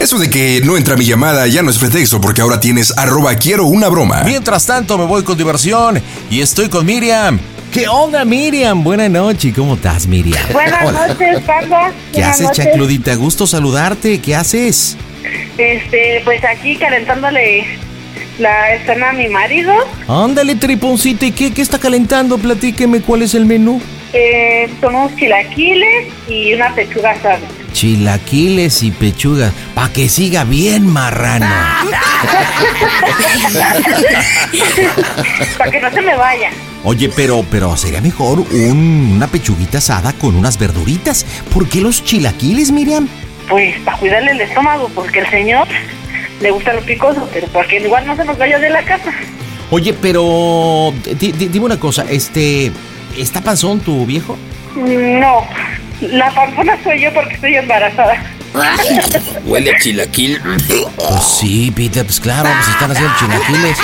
Eso de que no entra mi llamada ya no es pretexto porque ahora tienes arroba quiero una broma. Mientras tanto me voy con diversión y estoy con Miriam. ¿Qué onda, Miriam? Buenas noches. ¿Cómo estás, Miriam? Buenas noches, Panda. ¿Qué Buenas haces, noches. Chacludita? Gusto saludarte. ¿Qué haces? Este, pues aquí calentándole la escena a mi marido. Ándale, triponcita. ¿Y qué, qué está calentando? Platíqueme cuál es el menú. Eh, son unos chilaquiles y una pechuga asada. Chilaquiles y pechugas. Pa' que siga bien marrano. Para que no se me vaya. Oye, pero, pero sería mejor un- una pechuguita asada con unas verduritas. ¿Por qué los chilaquiles, Miriam? Pues para cuidarle el estómago, porque el señor le gusta lo picoso, pero porque igual no se nos vaya de la casa. Oye, pero di- di- dime una cosa, este, ¿está panzón tu viejo? No, la panzona soy yo porque estoy embarazada. Huele a chilaquil. Pues sí, Peter, pues claro, pues están haciendo chilaquiles.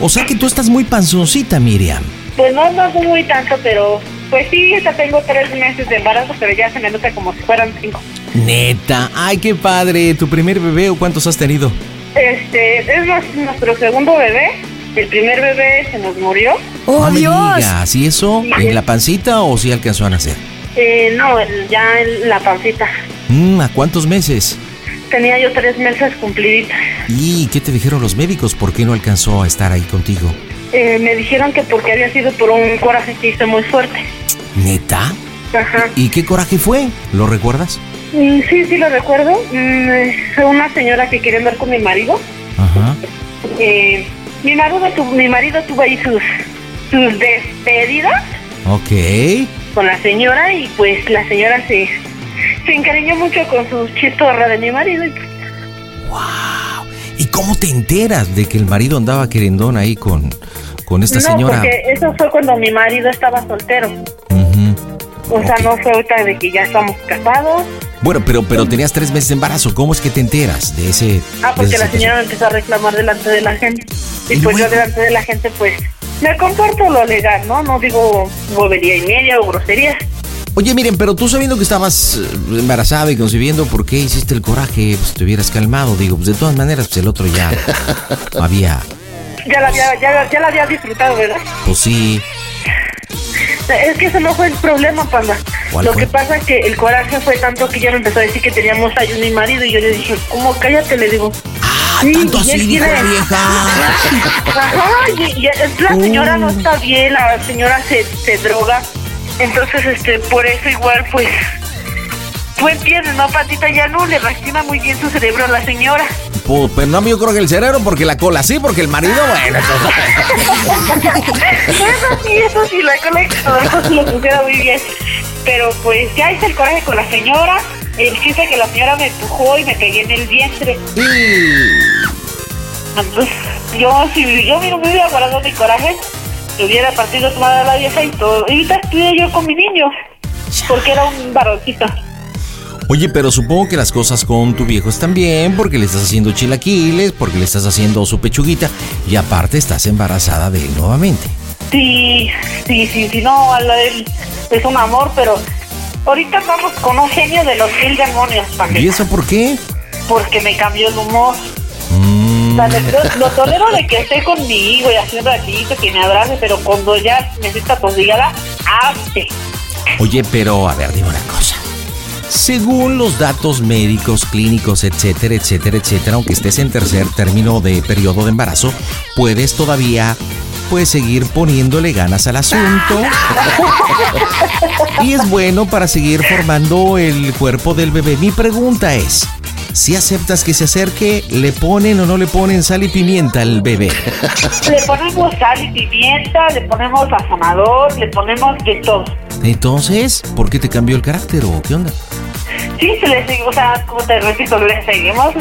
O sea que tú estás muy panzoncita, Miriam. Pues no, no muy tanto, pero pues sí, ya tengo tres meses de embarazo, pero ya se me nota como si fueran cinco. Neta, ay, qué padre. ¿Tu primer bebé o cuántos has tenido? Este, es nuestro segundo bebé. El primer bebé se nos murió. ¡Oh, Dios! ¿Y eso? ¿En la pancita o sí alcanzó a nacer? Eh, no, ya en la pancita. Mm, ¿A cuántos meses? Tenía yo tres meses cumpliditos. ¿Y qué te dijeron los médicos? ¿Por qué no alcanzó a estar ahí contigo? Eh, me dijeron que porque había sido por un coraje que hice muy fuerte. ¿Neta? Ajá. ¿Y qué coraje fue? ¿Lo recuerdas? Mm, sí, sí lo recuerdo. Mm, eh, fue una señora que quería andar con mi marido. Ajá. Eh, mi, marido tu- mi marido tuvo ahí sus, sus despedidas Ok. con la señora y pues la señora se, se encariñó mucho con su chistorra de mi marido. Y, pues, ¿Y cómo te enteras de que el marido andaba querendón ahí con, con esta no, señora? porque eso fue cuando mi marido estaba soltero. O sea, no fue ahorita de que ya estamos casados. Bueno, pero, pero tenías tres meses de embarazo. ¿Cómo es que te enteras de ese? Ah, porque la señora me empezó a reclamar delante de la gente. Y pues yo delante de la gente, pues, me comporto lo legal, ¿no? No digo bobería y media o grosería. Oye, miren, pero tú sabiendo que estabas eh, embarazada y concibiendo, ¿por qué hiciste el coraje? Pues te hubieras calmado. Digo, pues de todas maneras, pues el otro ya había. Ya la había, ya, ya la había disfrutado, ¿verdad? Pues sí. Es que ese no fue el problema, panda. ¿Cuál Lo fue? que pasa es que el coraje fue tanto que ella me empezó a decir que teníamos ahí mi marido y yo le dije, ¿cómo? Cállate, le digo. Ah, Sí, tanto así dijo la vieja. Ajá, y, la señora no está bien, la señora se, se droga. Entonces, este, por eso igual, pues, tú entiendes, ¿no, Patita? Ya no le reacciona muy bien su cerebro a la señora. Pues, pero no, yo creo que el cerebro, porque la cola sí, porque el marido, bueno. Eso sí, eso sí, la colección, eso sí lo funciona muy bien. Pero pues ya hice el coraje con la señora. El chiste que la señora me empujó y me pegué en el vientre. Entonces, yo, si yo no me hubiera guardado mi coraje, me hubiera partido su madre a la vieja y todo. Y ahorita estuve yo con mi niño, porque era un varoncito. Oye, pero supongo que las cosas con tu viejo están bien, porque le estás haciendo chilaquiles, porque le estás haciendo su pechuguita, y aparte estás embarazada de él nuevamente. Sí, sí, sí, sí, no, él es un amor, pero ahorita vamos con un genio de los mil demonios, ¿Y Pamela, eso por qué? porque me cambió el humor. Mm, O sea, le- lo tolero de que esté conmigo y un ratito, que me abrace, pero cuando ya necesita pues dígala, hazte. Oye, pero a ver, dime una cosa. Según los datos médicos, clínicos, etcétera, etcétera, etcétera, aunque estés en tercer término de periodo de embarazo, puedes todavía pues seguir poniéndole ganas al asunto. y es bueno para seguir formando el cuerpo del bebé. Mi pregunta es, si aceptas que se acerque, ¿le ponen o no le ponen sal y pimienta al bebé? Le ponemos sal y pimienta, le ponemos sazonador, le ponemos de todo. Entonces, ¿por qué te cambió el carácter o qué onda? Sí, se le sigue, o sea, como te repito, le seguimos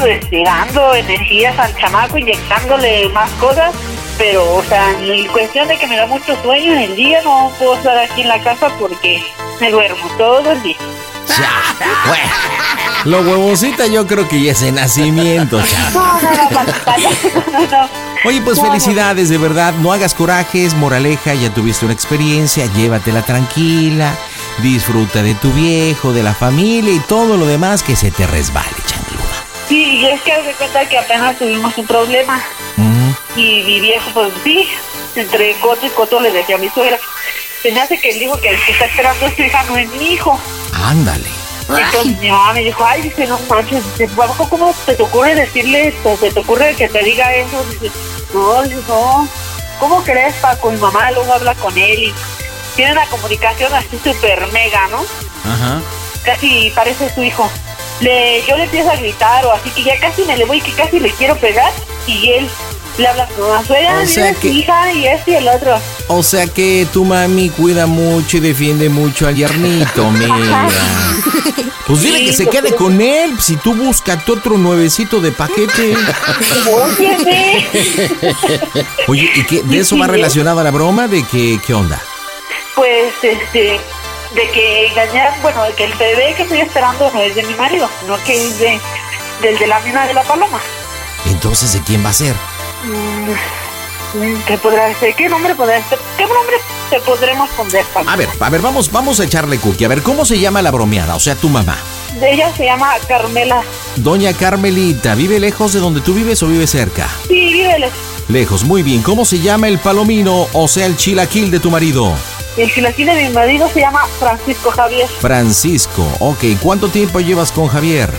dando energías al chamaco, inyectándole más cosas, pero, o sea, en cuestión de que me da mucho sueño en el día, no puedo estar aquí en la casa porque me duermo todo el día. Ya, bueno. Lo huevosita yo creo que ya es de nacimiento, chavo. No, no, no, pantalla. no, no. Oye, pues felicidades, de verdad. No hagas corajes, moraleja, ya tuviste una experiencia, llévatela tranquila, disfruta de tu viejo, de la familia y todo lo demás que se te resbale, chancluda. Sí, y es que haz de cuenta que apenas tuvimos un problema y mi viejo, pues sí, entre coto y coto le decía a mi suegra, se me hace que el hijo que, que está esperando a su hija no es mi hijo. ándale. Entonces mi mamá me dijo, ay, dice, no manches, dice, "Bajo, ¿cómo te te ocurre decirle esto? ¿Se te ocurre que te diga eso? Dice, no, dice, no, ¿cómo crees, Paco? Mi mamá luego habla con él y tiene una comunicación así súper mega, ¿no? Ajá. Casi parece su hijo. Le, yo le empiezo a gritar o así que ya casi me le voy, que casi le quiero pegar y él le habla a su mamá, suegra, O sea que- hija y este y el otro. O sea que tu mami cuida mucho y defiende mucho al yernito, mira. Pues dile que se quede con él. Si tú buscas otro nuevecito de paquete. Oye, ¿y qué? ¿De eso va relacionada la broma? ¿De que, qué onda? Pues este de que engañar bueno de que el bebé que estoy esperando no es de mi marido no que es de del de la mina de la paloma Entonces, ¿de quién va a ser? Mm, ¿qué podrá ser? ¿qué nombre podrá ser? ¿qué nombre te podremos poner? A ver, a ver, vamos, vamos a echarle cookie. A ver, ¿cómo se llama la bromeada? O sea, tu mamá. ella se llama Carmela Doña Carmelita, ¿vive lejos de donde tú vives o vive cerca? sí vívele Lejos, muy bien. ¿Cómo se llama el palomino, o sea, el chilaquil de tu marido? El chilaquil de mi marido se llama Francisco Javier Francisco. Ok, ¿cuánto tiempo llevas con Javier?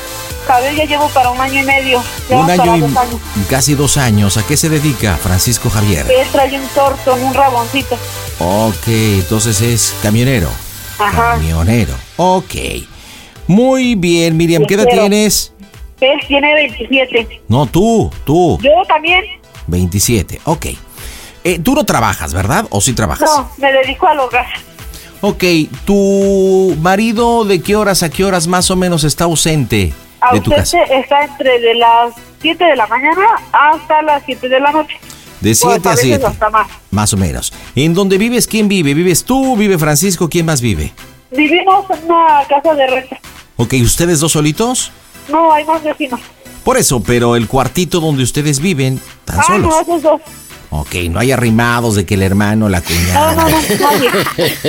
Javier ya llevo para un año y medio ya Un año y dos años. casi dos años. ¿A qué se dedica Francisco Javier? él trae un tortón un raboncito Ok, entonces es camionero. Ajá. Camionero. Ok. Muy bien, Miriam, ¿qué edad tienes? él tiene 27 No, tú, tú. yo también 27, ok. Eh, tú no trabajas, ¿verdad? ¿O sí trabajas? no me dedico al hogar Ok, ¿tu marido de qué horas a qué horas más o menos está ausente de tu casa? Está entre de las 7 de la mañana hasta las 7 de la noche. De Pues, 7 a veces 7. hasta más. Más o menos. ¿En dónde vives? ¿Quién vive? ¿Vives tú? ¿Vive Francisco? ¿Quién más vive? Vivimos en una casa de renta. Ok, ¿ustedes dos solitos? No, hay más vecinos. Por eso, pero el cuartito donde ustedes viven, ¿están ah, solos? no, esos dos. Ok, no hay arrimados de que el hermano, la No, cuñada. no, no, nadie.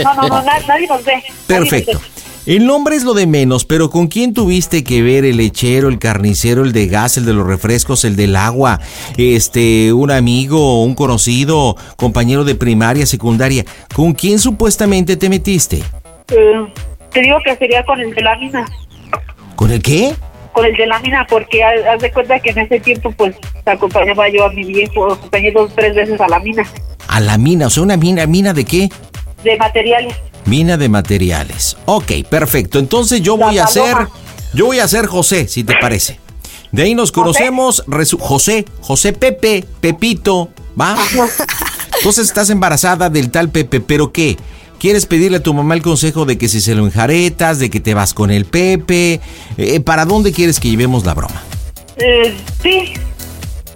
No, no, no, na- nadie nos ve. Perfecto. El nombre es lo de menos, pero ¿con quién tuviste que ver? El lechero, el carnicero, el de gas, el de los refrescos, el del agua, este, un amigo, un conocido, compañero de primaria, secundaria. ¿Con quién supuestamente te metiste? Eh, te digo que sería con el de la mina. ¿Con el qué? Con el de la mina, porque haz de cuenta que en ese tiempo, pues, acompañaba yo a mi viejo, acompañé dos tres veces a la mina A la mina, o sea, una mina, ¿mina de qué? de materiales. Mina de materiales. Ok, perfecto. Entonces yo voy a ser, yo voy a ser José, si te parece. De ahí nos conocemos, resu- José, José Pepe, Pepito, ¿va? Entonces estás embarazada del tal Pepe, pero ¿qué? ¿Quieres pedirle a tu mamá el consejo de que si se lo enjaretas, de que te vas con el Pepe? Eh, ¿Para dónde quieres que llevemos la broma? Eh, sí,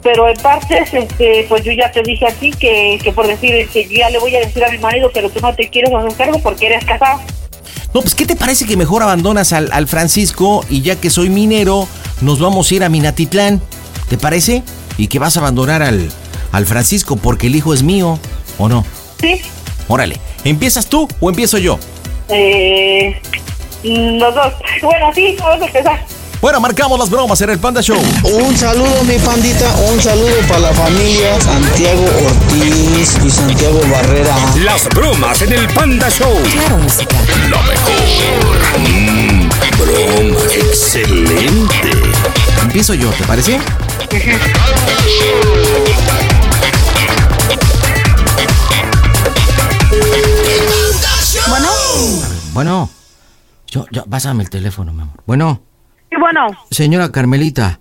pero en partes, este, pues yo ya te dije aquí que, que por decir que yo ya le voy a decir a mi marido, pero tú no te quieres hacer cargo porque eres casado. No, pues ¿qué te parece que mejor abandonas al, al Francisco y ya que soy minero, nos vamos a ir a Minatitlán? ¿Te parece? Y que vas a abandonar al, al Francisco porque el hijo es mío, ¿o no? Sí, Órale, ¿empiezas tú o empiezo yo? eh, los dos. Bueno, sí, vamos a empezar. Bueno, marcamos las bromas en el Panda Show. Un saludo mi pandita, un saludo para la familia Santiago Ortiz y Santiago Barrera. Las bromas en el Panda Show. Claro, música. Lo mejor. Mm, broma. Excelente. Empiezo yo, ¿te parece? Bueno, yo, yo, pásame el teléfono, mi amor. Bueno, sí, bueno. señora Carmelita,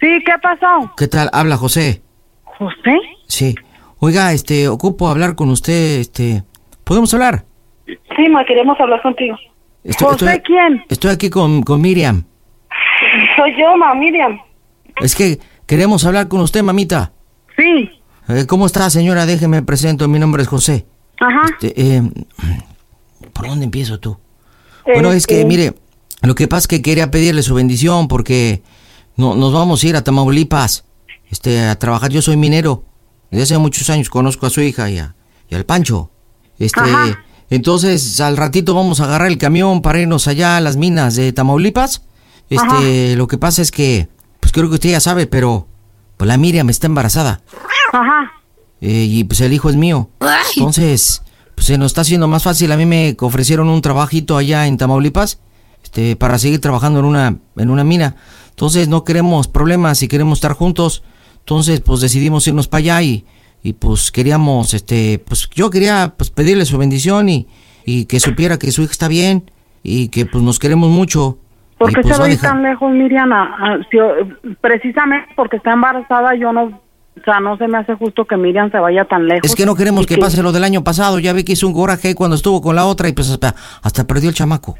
Sí, ¿qué pasó? ¿qué tal? Habla José. ¿José? Sí. Oiga, este, ocupo hablar con usted, este, ¿podemos hablar? Sí, ma, queremos hablar contigo. Estoy, ¿José estoy- quién? Estoy aquí con, con Miriam. Soy yo, ma, Miriam. Es que queremos hablar con usted, mamita. Sí. Eh, ¿Cómo está, señora? Déjeme presento. Mi nombre es José. Ajá. Este, eh, ¿Por dónde empiezo tú? Bueno, es que, Este, mire, lo que pasa es que quería pedirle su bendición porque no, nos vamos a ir a Tamaulipas este, a trabajar. Yo soy minero. Desde hace muchos años conozco a su hija y, a- y al Pancho. Este, Ajá. entonces, al ratito vamos a agarrar el camión para irnos allá a las minas de Tamaulipas. Este, lo que pasa es que, pues creo que usted ya sabe, pero pues la Miriam está embarazada. Ajá. Eh, y pues el hijo es mío. Entonces, pues se nos está haciendo más fácil. A mí me ofrecieron un trabajito allá en Tamaulipas, este, para seguir trabajando en una, en una mina. Entonces no queremos problemas y queremos estar juntos. Entonces, pues decidimos irnos para allá y, y pues queríamos, este, pues yo quería pues pedirle su bendición y, y que supiera que su hija está bien y que pues nos queremos mucho. ¿Por qué pues, se dejar- tan lejos, Miriam? A- a- si- precisamente porque está embarazada, yo no... O sea, no se me hace justo que Miriam se vaya tan lejos. Es que no queremos que pase lo del año pasado. Ya vi que hizo un coraje cuando estuvo con la otra y pues hasta, hasta perdió el chamaco.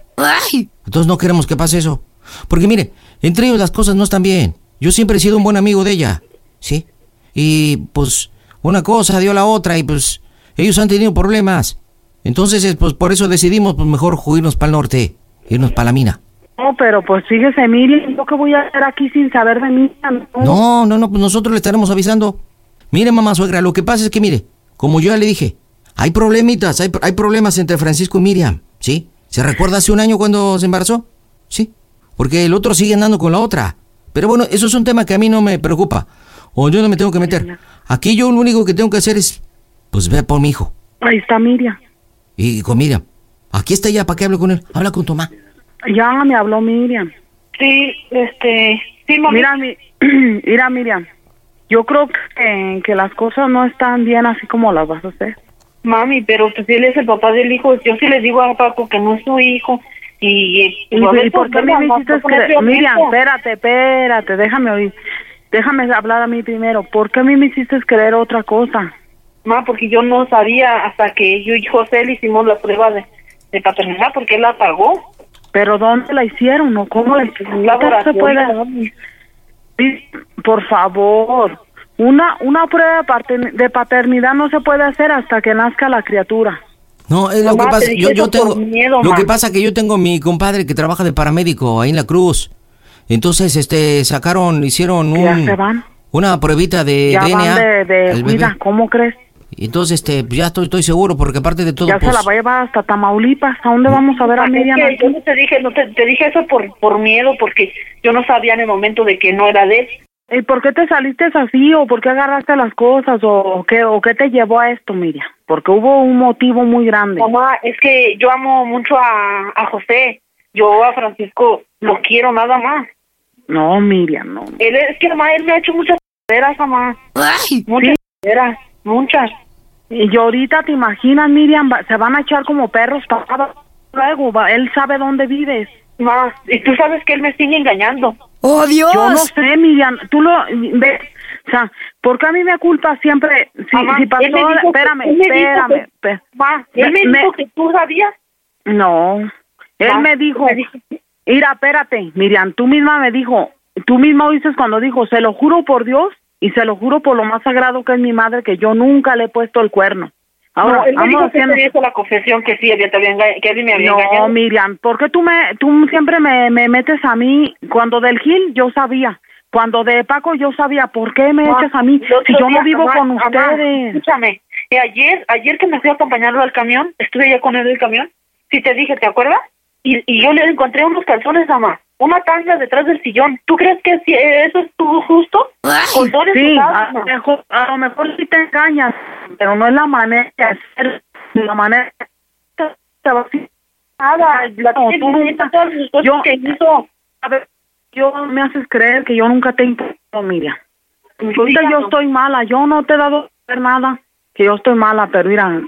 Entonces no queremos que pase eso. Porque mire, entre ellos las cosas no están bien. Yo siempre he sido un buen amigo de ella. ¿Sí? Y pues una cosa dio la otra y pues ellos han tenido problemas. Entonces pues por eso decidimos pues mejor irnos para el norte. Irnos para la mina. No, pero pues fíjese, Miriam, ¿yo qué voy a hacer aquí sin saber de Miriam? No, no, no, pues nosotros le estaremos avisando. Mire, mamá suegra, lo que pasa es que, mire, como yo ya le dije, hay problemitas, hay, hay problemas entre Francisco y Miriam, ¿sí? ¿Se recuerda hace un año cuando se embarazó? Sí. Porque el otro sigue andando con la otra. Pero bueno, eso es un tema que a mí no me preocupa. O yo no me tengo que meter. Aquí yo lo único que tengo que hacer es, pues, ver por mi hijo. Ahí está Miriam. Y con Miriam. Aquí está ya, ¿para qué hablo con él? Habla con tu mamá. Ya me habló Miriam. Sí, este, sí, mami. Mira, mi, mira, Miriam, yo creo que, que las cosas no están bien así como las vas a hacer. Mami, pero pues él es el papá del hijo. Yo sí le digo a Paco que no es su hijo. Y, ¿Y, haber y por qué me hiciste creer? Miriam, espérate, espérate, déjame oír. Déjame hablar a mí primero. ¿Por qué a mí me hiciste creer otra cosa? Ma, porque yo no sabía hasta que yo y José le hicimos la prueba de, de paternidad porque él la pagó. ¿Pero dónde la hicieron o cómo la hicieron? Se puede. Por favor, una una prueba de pater- de paternidad no se puede hacer hasta que nazca la criatura. No, es lo Mamá, que pasa, yo, yo tengo, miedo, lo que pasa que yo tengo mi compadre que trabaja de paramédico ahí en la cruz. Entonces, este, sacaron, hicieron Ya un, se van. una pruebita de ya DNA. van de, de al bebé. vida, ¿cómo crees? Entonces, este, ya estoy, estoy seguro porque aparte de todo, ya pues, se la va a llevar hasta Tamaulipas. ¿A dónde vamos a ver a que yo no te dije, no te, te dije eso por, por miedo, porque yo no sabía en el momento de que no era de él. ¿Y por qué te saliste así o por qué agarraste las cosas o qué o qué te llevó a esto, Miriam? Porque hubo un motivo muy grande. Mamá, es que yo amo mucho a, a José. Yo a Francisco lo quiero nada más. No, Miriam, no. Él es que mamá, él me ha hecho muchas mamá. Muchas cosas, muchas. Y ahorita te imaginas, Miriam, va- se van a echar como perros para luego, va- él sabe dónde vives. Y tú sabes que él me sigue engañando. ¡Oh, Dios! Yo no sé, Miriam, tú lo ves, o sea, ¿por qué a mí me culpa siempre? Si, Mamá, si pasó, él me dijo que- espérame, él me dijo espérame, que- Ma, él me, Me- dijo que tú sabías. no, él Ma, me dijo, me dijo- mira, espérate, Miriam, tú misma me dijo, tú misma oíste cuando dijo, se lo juro por Dios y se lo juro por lo más sagrado que es mi madre, que yo nunca le he puesto el cuerno. Ahora, no, él me vamos dijo que haciendo... te hizo la confesión que sí, había, te había enga- que él me había No, engañado. Miriam, ¿por qué tú me, tú siempre me, me metes a mí? Cuando del Gil yo sabía, cuando de Paco yo sabía, ¿por qué me echas a mí? Si yo no vivo mamá, con mamá, ustedes. Escúchame, y ayer, ayer que me fui a acompañarlo al camión, estuve ya con él en el camión, sí te dije, ¿te acuerdas? Y, y yo le encontré unos calzones, mamá, una tanga detrás del sillón. ¿Tú crees que si eso estuvo justo? Coldones Sí, usados, a, lo mejor, a lo mejor sí te engañas, pero no es la manera de hacer, la manera a decir, Nada, la No, tiene tú bonita, nunca- todas sus cosas yo- que hizo. A ver, yo me haces creer que yo nunca te he importado, Miriam. Ahorita yo dígalo. estoy mala, yo no te he dado nada, que yo estoy mala, pero mira,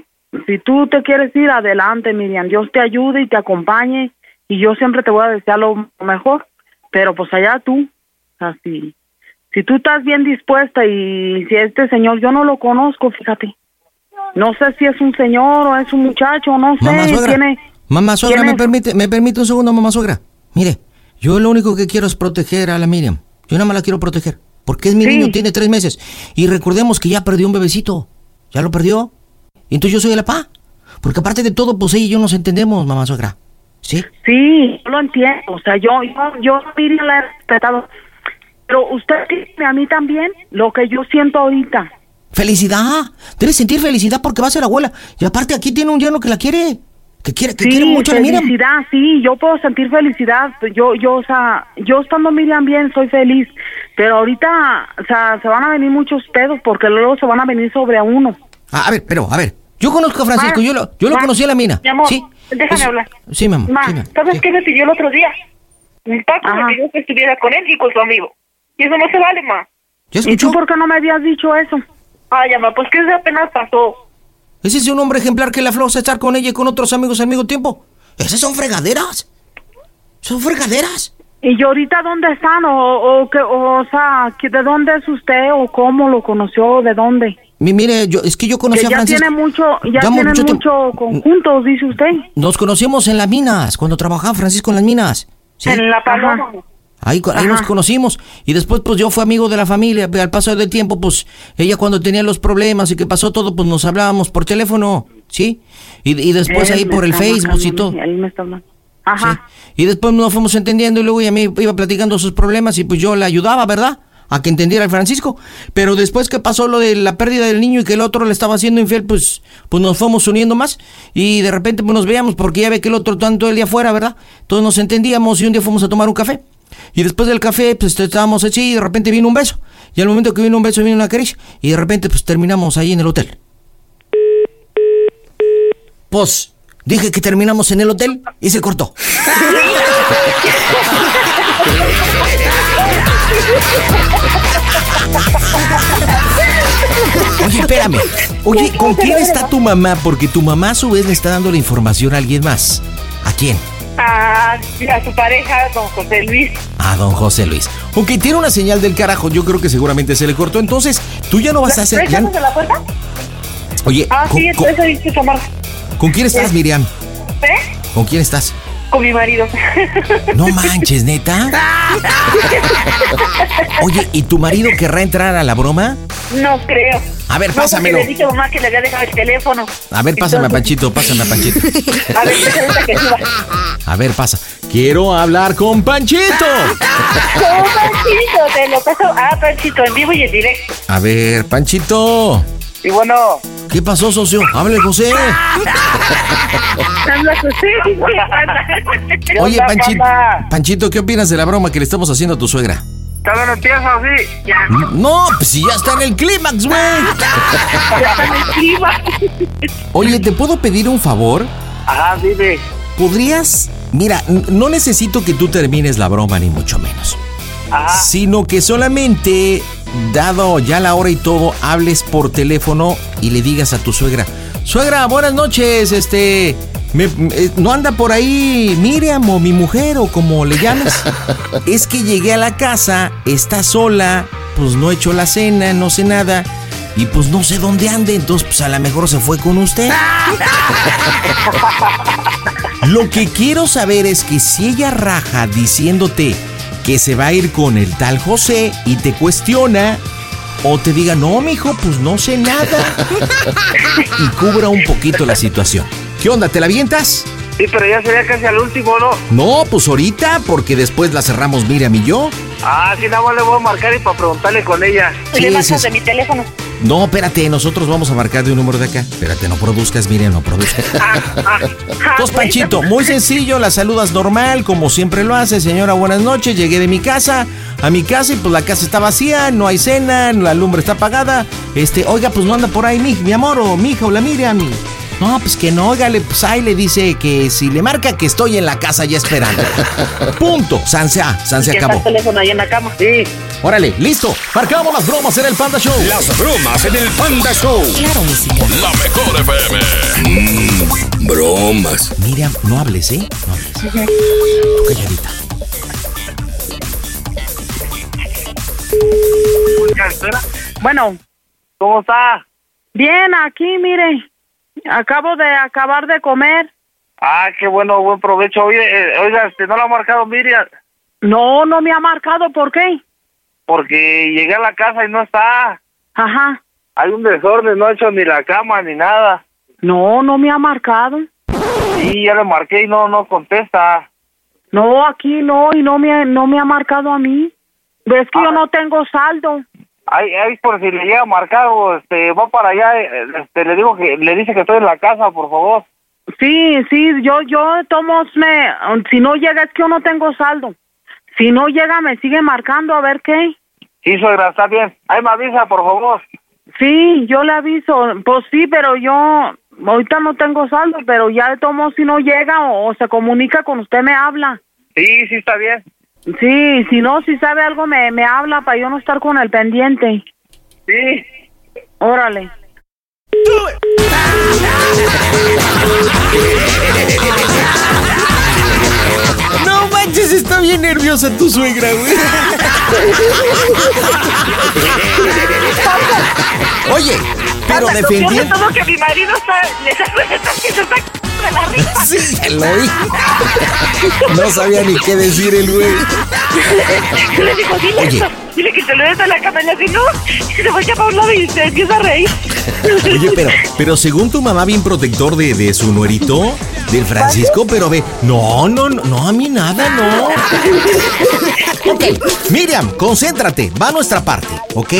si tú te quieres ir adelante, Miriam, Dios te ayude y te acompañe y yo siempre te voy a desear lo mejor, pero pues allá tú, así. Si tú estás bien dispuesta y si este señor, yo no lo conozco, fíjate. No sé si es un señor o es un muchacho, no sé, Mamá suegra. tiene... Mamá suegra, tiene- ¿me permite, ¿me permite un segundo, mamá suegra? Mire, yo lo único que quiero es proteger a la Miriam. Yo nada más la quiero proteger. Porque es mi Sí. niño, tiene tres meses. Y recordemos que ya perdió un bebecito. Ya lo perdió. Y entonces yo soy el papá. Porque aparte de todo, pues ella y yo nos entendemos, mamá suegra. ¿Sí? Sí, yo lo entiendo. O sea, yo, yo, yo la he respetado. Pero usted tiene a mí también lo que yo siento ahorita. ¡Felicidad! Debe sentir felicidad porque va a ser abuela. Y aparte aquí tiene un yerno que la quiere. Que quiere, que sí, quiere mucho a la Miriam. felicidad, sí, yo puedo sentir felicidad. Yo, yo, o sea, yo estando Miriam bien, soy feliz. Pero ahorita, o sea, se van a venir muchos pedos porque luego se van a venir sobre a uno. Ah, a ver, pero, a ver. Yo conozco a Francisco, yo lo, yo lo conocí en la mina. Mi amor, ¿Sí? Déjame Es- hablar. Sí, mamá. Ma, sí, mamá, ¿sabes sí. qué me pidió el otro día? Mi Paco Ajá. me pidió que estuviera con él y con su amigo. Y eso no se vale, ma. ¿Ya ¿Y tú escuchó? por qué no me habías dicho eso? Ay, ma, pues que eso apenas pasó. ¿Ese es un hombre ejemplar que le afloja estar con ella y con otros amigos al mismo tiempo? Esas son fregaderas. Son fregaderas. ¿Y yo ahorita dónde están? O, o, que, o, sea, que ¿de dónde es usted? ¿O cómo lo conoció? ¿De dónde? Mi- mire, yo, es que yo conocí Que a ya Francisco. tiene mucho, ya tienen mucho mucho, tiempo. conjuntos, dice usted. Nos conocimos en las minas, cuando trabajaba Francisco en las minas. ¿sí? En la paloma. Ahí, ahí nos conocimos. Y después, pues yo fui amigo de la familia. Al paso del tiempo, pues ella cuando tenía los problemas y que pasó todo, pues nos hablábamos por teléfono, ¿sí? Y, y después Él ahí por el Facebook y todo. Él me está hablando. Ajá. Sí. Y después nos fuimos entendiendo y luego ella me iba platicando sus problemas y pues yo la ayudaba, ¿verdad? A que entendiera el Francisco. Pero después que pasó lo de la pérdida del niño y que el otro le estaba haciendo infiel, pues, pues nos fuimos uniendo más. Y de repente pues nos veíamos porque ya ve que el otro tanto el día afuera, ¿verdad? Todos nos entendíamos y un día fuimos a tomar un café. Y después del café, pues estábamos así y de repente vino un beso. Y al momento que vino un beso vino una caricia. Y de repente pues terminamos ahí en el hotel. Pues dije que terminamos en el hotel y se cortó. Oye, espérame. Oye, ¿con quién está tu mamá? Porque tu mamá a su vez le está dando la información a alguien más. ¿A quién? A, a su pareja, don José Luis. A don José Luis. Aunque tiene una señal del carajo, yo creo que seguramente se le cortó. Entonces, tú ya no vas a hacer. ya- ¿Estamos de la puerta? Oye, Ah, ¿con, sí, con- entonces Samar. con quién estás, Miriam? ¿Eh? ¿Con quién estás? Con mi marido. No manches, neta. Oye, ¿y tu marido querrá entrar a la broma? no creo. A ver, No, pásamelo. le dije a mamá que le había dejado el teléfono. A ver, pásame a Panchito, pásame a Panchito. A ver, que suba. A ver, pasa. Quiero hablar con Panchito. No, Panchito, te lo paso. Ah, Panchito, en vivo y en directo. A ver, Panchito. Y bueno. ¿Qué pasó, socio? Hable, José. Habla José. Oye, Panchito, Panchito, ¿qué opinas de la broma que le estamos haciendo a tu suegra? ¿Todavía no empieza así? Ya. No, pues si ya está en el clímax, güey. Ya está en el clima. Oye, ¿te puedo pedir un favor? Ajá, dime. ¿Podrías? Mira, no necesito que tú termines la broma, ni mucho menos. Ajá. Sino que solamente, dado ya la hora y todo, hables por teléfono y le digas a tu suegra, suegra, buenas noches, este, me- me- no anda por ahí Miriam o mi mujer o como le llames. es que llegué a la casa, está sola, pues no he hecho la cena, no sé nada. Y pues no sé dónde ande, entonces pues a lo mejor se fue con usted. Lo que quiero saber es que si ella raja diciéndote que se va a ir con el tal José y te cuestiona, o te diga, no, mijo, pues no sé nada, y cubra un poquito la situación. ¿Qué onda? ¿Te la avientas? Sí, pero ya sería casi al último, ¿no? No, pues ahorita, porque después la cerramos Miriam y yo. Ah, sí, nada más le voy a marcar y para preguntarle con ella. Sí, le sí, marcas sí. de mi teléfono. No, espérate, nosotros vamos a marcar de un número de acá. Espérate, no produzcas, Miriam, no produzcas. Ah, ah, Entonces, Panchito, muy sencillo, la saludas normal, como siempre lo hace. Señora, buenas noches. Llegué de mi casa a mi casa y pues la casa está vacía, no hay cena, la lumbre está apagada. Este, oiga, pues no anda por ahí mi, mi amor o mi hija o la Miriam. No, pues que no, óigale, pues ahí le dice que si le marca que estoy en la casa ya esperando. Punto. San se, ah, San se Que está acabó. el teléfono ahí en la cama. Sí. Órale, listo. Marcamos las bromas en el Panda Show. Las bromas en el Panda Show. Claro, música. La mejor FM. Mmm, bromas. Miriam, no hables, ¿eh? No hables. Tú calladita. Bueno, ¿Cómo está? bien, aquí, mire. Acabo de acabar de comer. Ah, qué bueno, buen provecho. Oye, eh, oiga, este, no lo ha marcado Miriam, No, no me ha marcado. ¿Por qué? porque llegué a la casa y no está. Ajá. Hay un desorden, no ha hecho ni la cama ni nada. No, no me ha marcado. Sí, ya le marqué y no, no contesta. No, aquí no, y no me, no me ha marcado a mí. Ves que yo no tengo saldo. Ahí, ahí por si le llega a marcar o este, va para allá, este, le digo que, le dice que estoy en la casa, por favor. Sí, sí, yo, yo tomo, me, si no llega es que yo no tengo saldo. Si no llega me sigue marcando a ver qué. Sí, suegra, está bien. Ahí me avisa, por favor. Sí, yo le aviso. Pues sí, pero yo ahorita no tengo saldo, pero ya tomo si no llega o, o se comunica con usted me habla. Sí, sí, está bien. Sí, si no, si sabe algo me, me habla para yo no estar con el pendiente. Sí. Órale. No manches, está bien nerviosa tu suegra, güey. Oye, pero defendiendo. todo que mi marido está, de la. Sí, lo oí. No sabía ni qué decir el güey. Le digo, dile Oye. esto, dile que te lo des a la cama y le dice, no, y se vaya para un lado y se empieza a reír. Oye, pero, pero según tu mamá, bien protector de, de su nuerito, del Francisco, pero ve, no, no, no, no, a mí nada, no. Ok, Miriam, concéntrate, va a nuestra parte, ¿ok?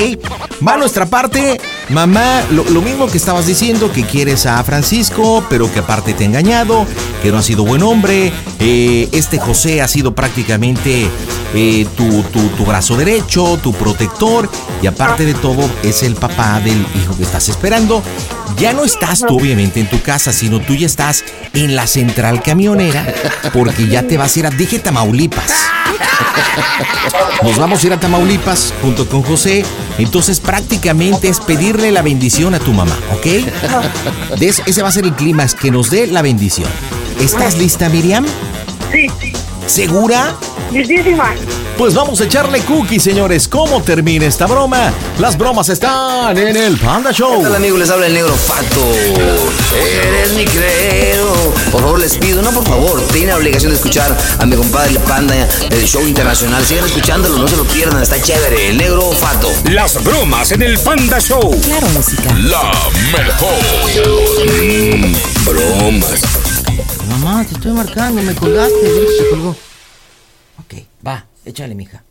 Va a nuestra parte, mamá, lo, lo mismo que estabas diciendo, que quieres a Francisco, pero que aparte te ha engañado, que no ha sido buen hombre, eh, este José ha sido prácticamente eh, tu, tu, tu brazo derecho, tu protector, y aparte de todo, es el papá del hijo que estás esperando. Ya no estás tú, obviamente, en tu casa, sino tú ya estás en la central camionera, porque ya te vas a ir a Dije Tamaulipas. Nos vamos a ir a Tamaulipas junto con José. Entonces prácticamente es pedirle la bendición a tu mamá, ¿ok? Ese, va a ser el clímax, que nos dé la bendición. ¿Estás lista, Miriam? Sí, ¿Segura? listísima. Pues vamos a echarle cookies, señores. ¿Cómo termina esta broma? Las bromas están en el Panda Show. Hola amigos, les habla el negro Fato. Eres mi credo. Por favor, les pido, no por favor, tienen la obligación de escuchar a mi compadre el Panda del show internacional. Sigan escuchándolo, no se lo pierdan, está chévere. El negro Fato. Las bromas en el Panda Show. Claro, música. La mejor. Mmm, bromas. Mamá, te estoy marcando, me colgaste, se colgó. Ok, va, échale, mija.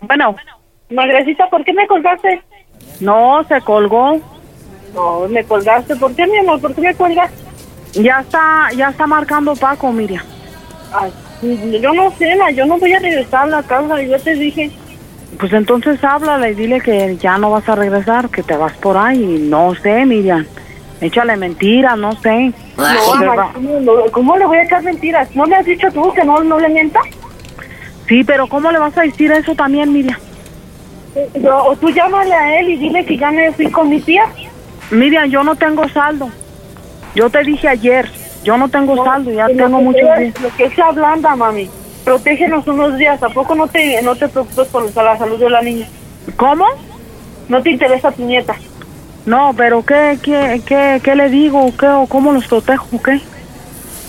Bueno, Magrecita, ¿por qué me colgaste? no, se colgó. No, me colgaste. ¿Por qué, mi amor? ¿Por qué me colgas? Ya está, ya está marcando Paco, Miriam. Yo no sé, ma, yo no voy a regresar a la casa, yo te dije. Pues entonces háblale y dile que ya no vas a regresar, que te vas por ahí. No sé, Miriam. Échale mentiras, no sé. No, ¿cómo, no- ¿cómo le voy a echar mentiras? ¿No le has dicho tú que no, no le mienta? Sí, pero ¿cómo le vas a decir eso también, Miriam? Yo- o tú llámale a él y dile que ya me fui con mi tía. Miriam, yo no tengo saldo. Yo te dije ayer, yo no tengo saldo, ya tengo días. Lo que se ablanda, mami. Protégenos unos días. ¿A poco no te, no te preocupes por la salud de la niña? ¿Cómo? ¿No te interesa tu nieta? No, pero ¿qué, qué, qué, qué le digo? ¿Qué, o ¿Cómo los protejo? o ¿Qué?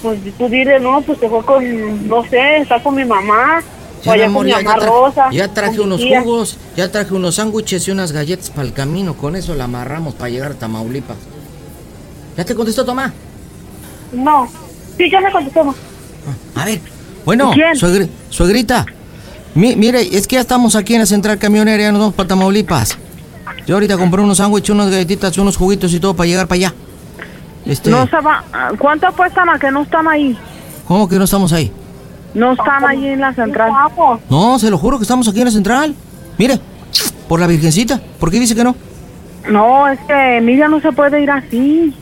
Pues tú dile, no, pues se fue con, no sé, está con mi mamá. Ya, amor, con mi ya, mamá ya tra- Rosa. ya traje unos tía. jugos, ya traje unos sándwiches y unas galletas para el camino. Con eso la amarramos para llegar a Tamaulipas. ¿Ya te contestó tu mamá? No. Sí, ya me contestó. ma. A ver. Bueno, ¿Quién? suegri- suegrita. Mi- mire, es que ya estamos aquí en la central camionera, ya nos vamos para Tamaulipas. Yo ahorita compré unos sándwiches, unas galletitas, unos juguitos y todo para llegar para allá. Este, No se va. ¿Cuánto apuestan a que no están ahí? ¿Cómo que no estamos ahí? No están ahí en la central. No, se lo juro que estamos aquí en la central. Mire, por la virgencita. ¿Por qué dice que no? No, es que Miriam no se puede ir así.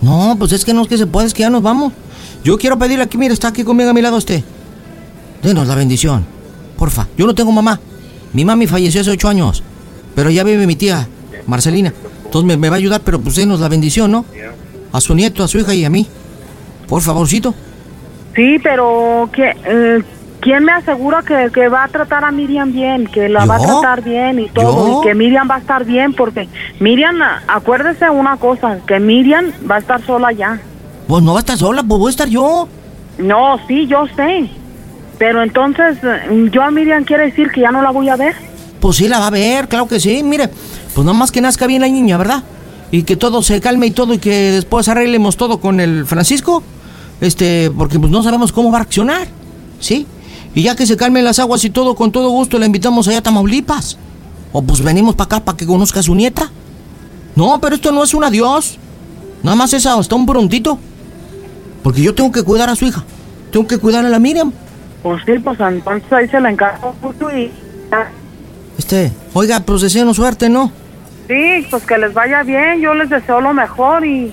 No, pues es que no es que se puede, es que ya nos vamos. Yo quiero pedirle aquí, mire, está aquí conmigo a mi lado usted. Denos la bendición, porfa. Yo no tengo mamá. Mi mami falleció hace ocho años, pero ya vive mi tía, Marcelina. Entonces me, me va a ayudar, pero pues denos la bendición, ¿no? A su nieto, a su hija y a mí. Por favorcito. Sí, pero ¿qué, eh, ¿quién me asegura que, que va a tratar a Miriam bien? Que la va a tratar bien y todo. ¿Yo? Y que Miriam va a estar bien porque Miriam, acuérdese una cosa, que Miriam va a estar sola ya. Pues no va a estar sola, pues voy a estar yo. No, sí, yo sé. Pero entonces, eh, yo a Miriam quiere decir que ya no la voy a ver. Pues sí la va a ver, claro que sí. Mire, pues nada más que nazca bien la niña, ¿verdad? Y que todo se calme y todo y que después arreglemos todo con el Francisco. Este, porque pues no sabemos cómo va a reaccionar. ¿Sí? Y ya que se calmen las aguas y todo, con todo gusto la invitamos allá a Tamaulipas. O pues venimos para acá para que conozca a su nieta. No, pero esto no es un adiós. Nada más es hasta un prontito. Porque yo tengo que cuidar a su hija. Tengo que cuidar a la Miriam. Pues sí, pues entonces ahí se la encargo y... Este, oiga, pues deseenos suerte, ¿no? Sí, pues que les vaya bien, yo les deseo lo mejor y,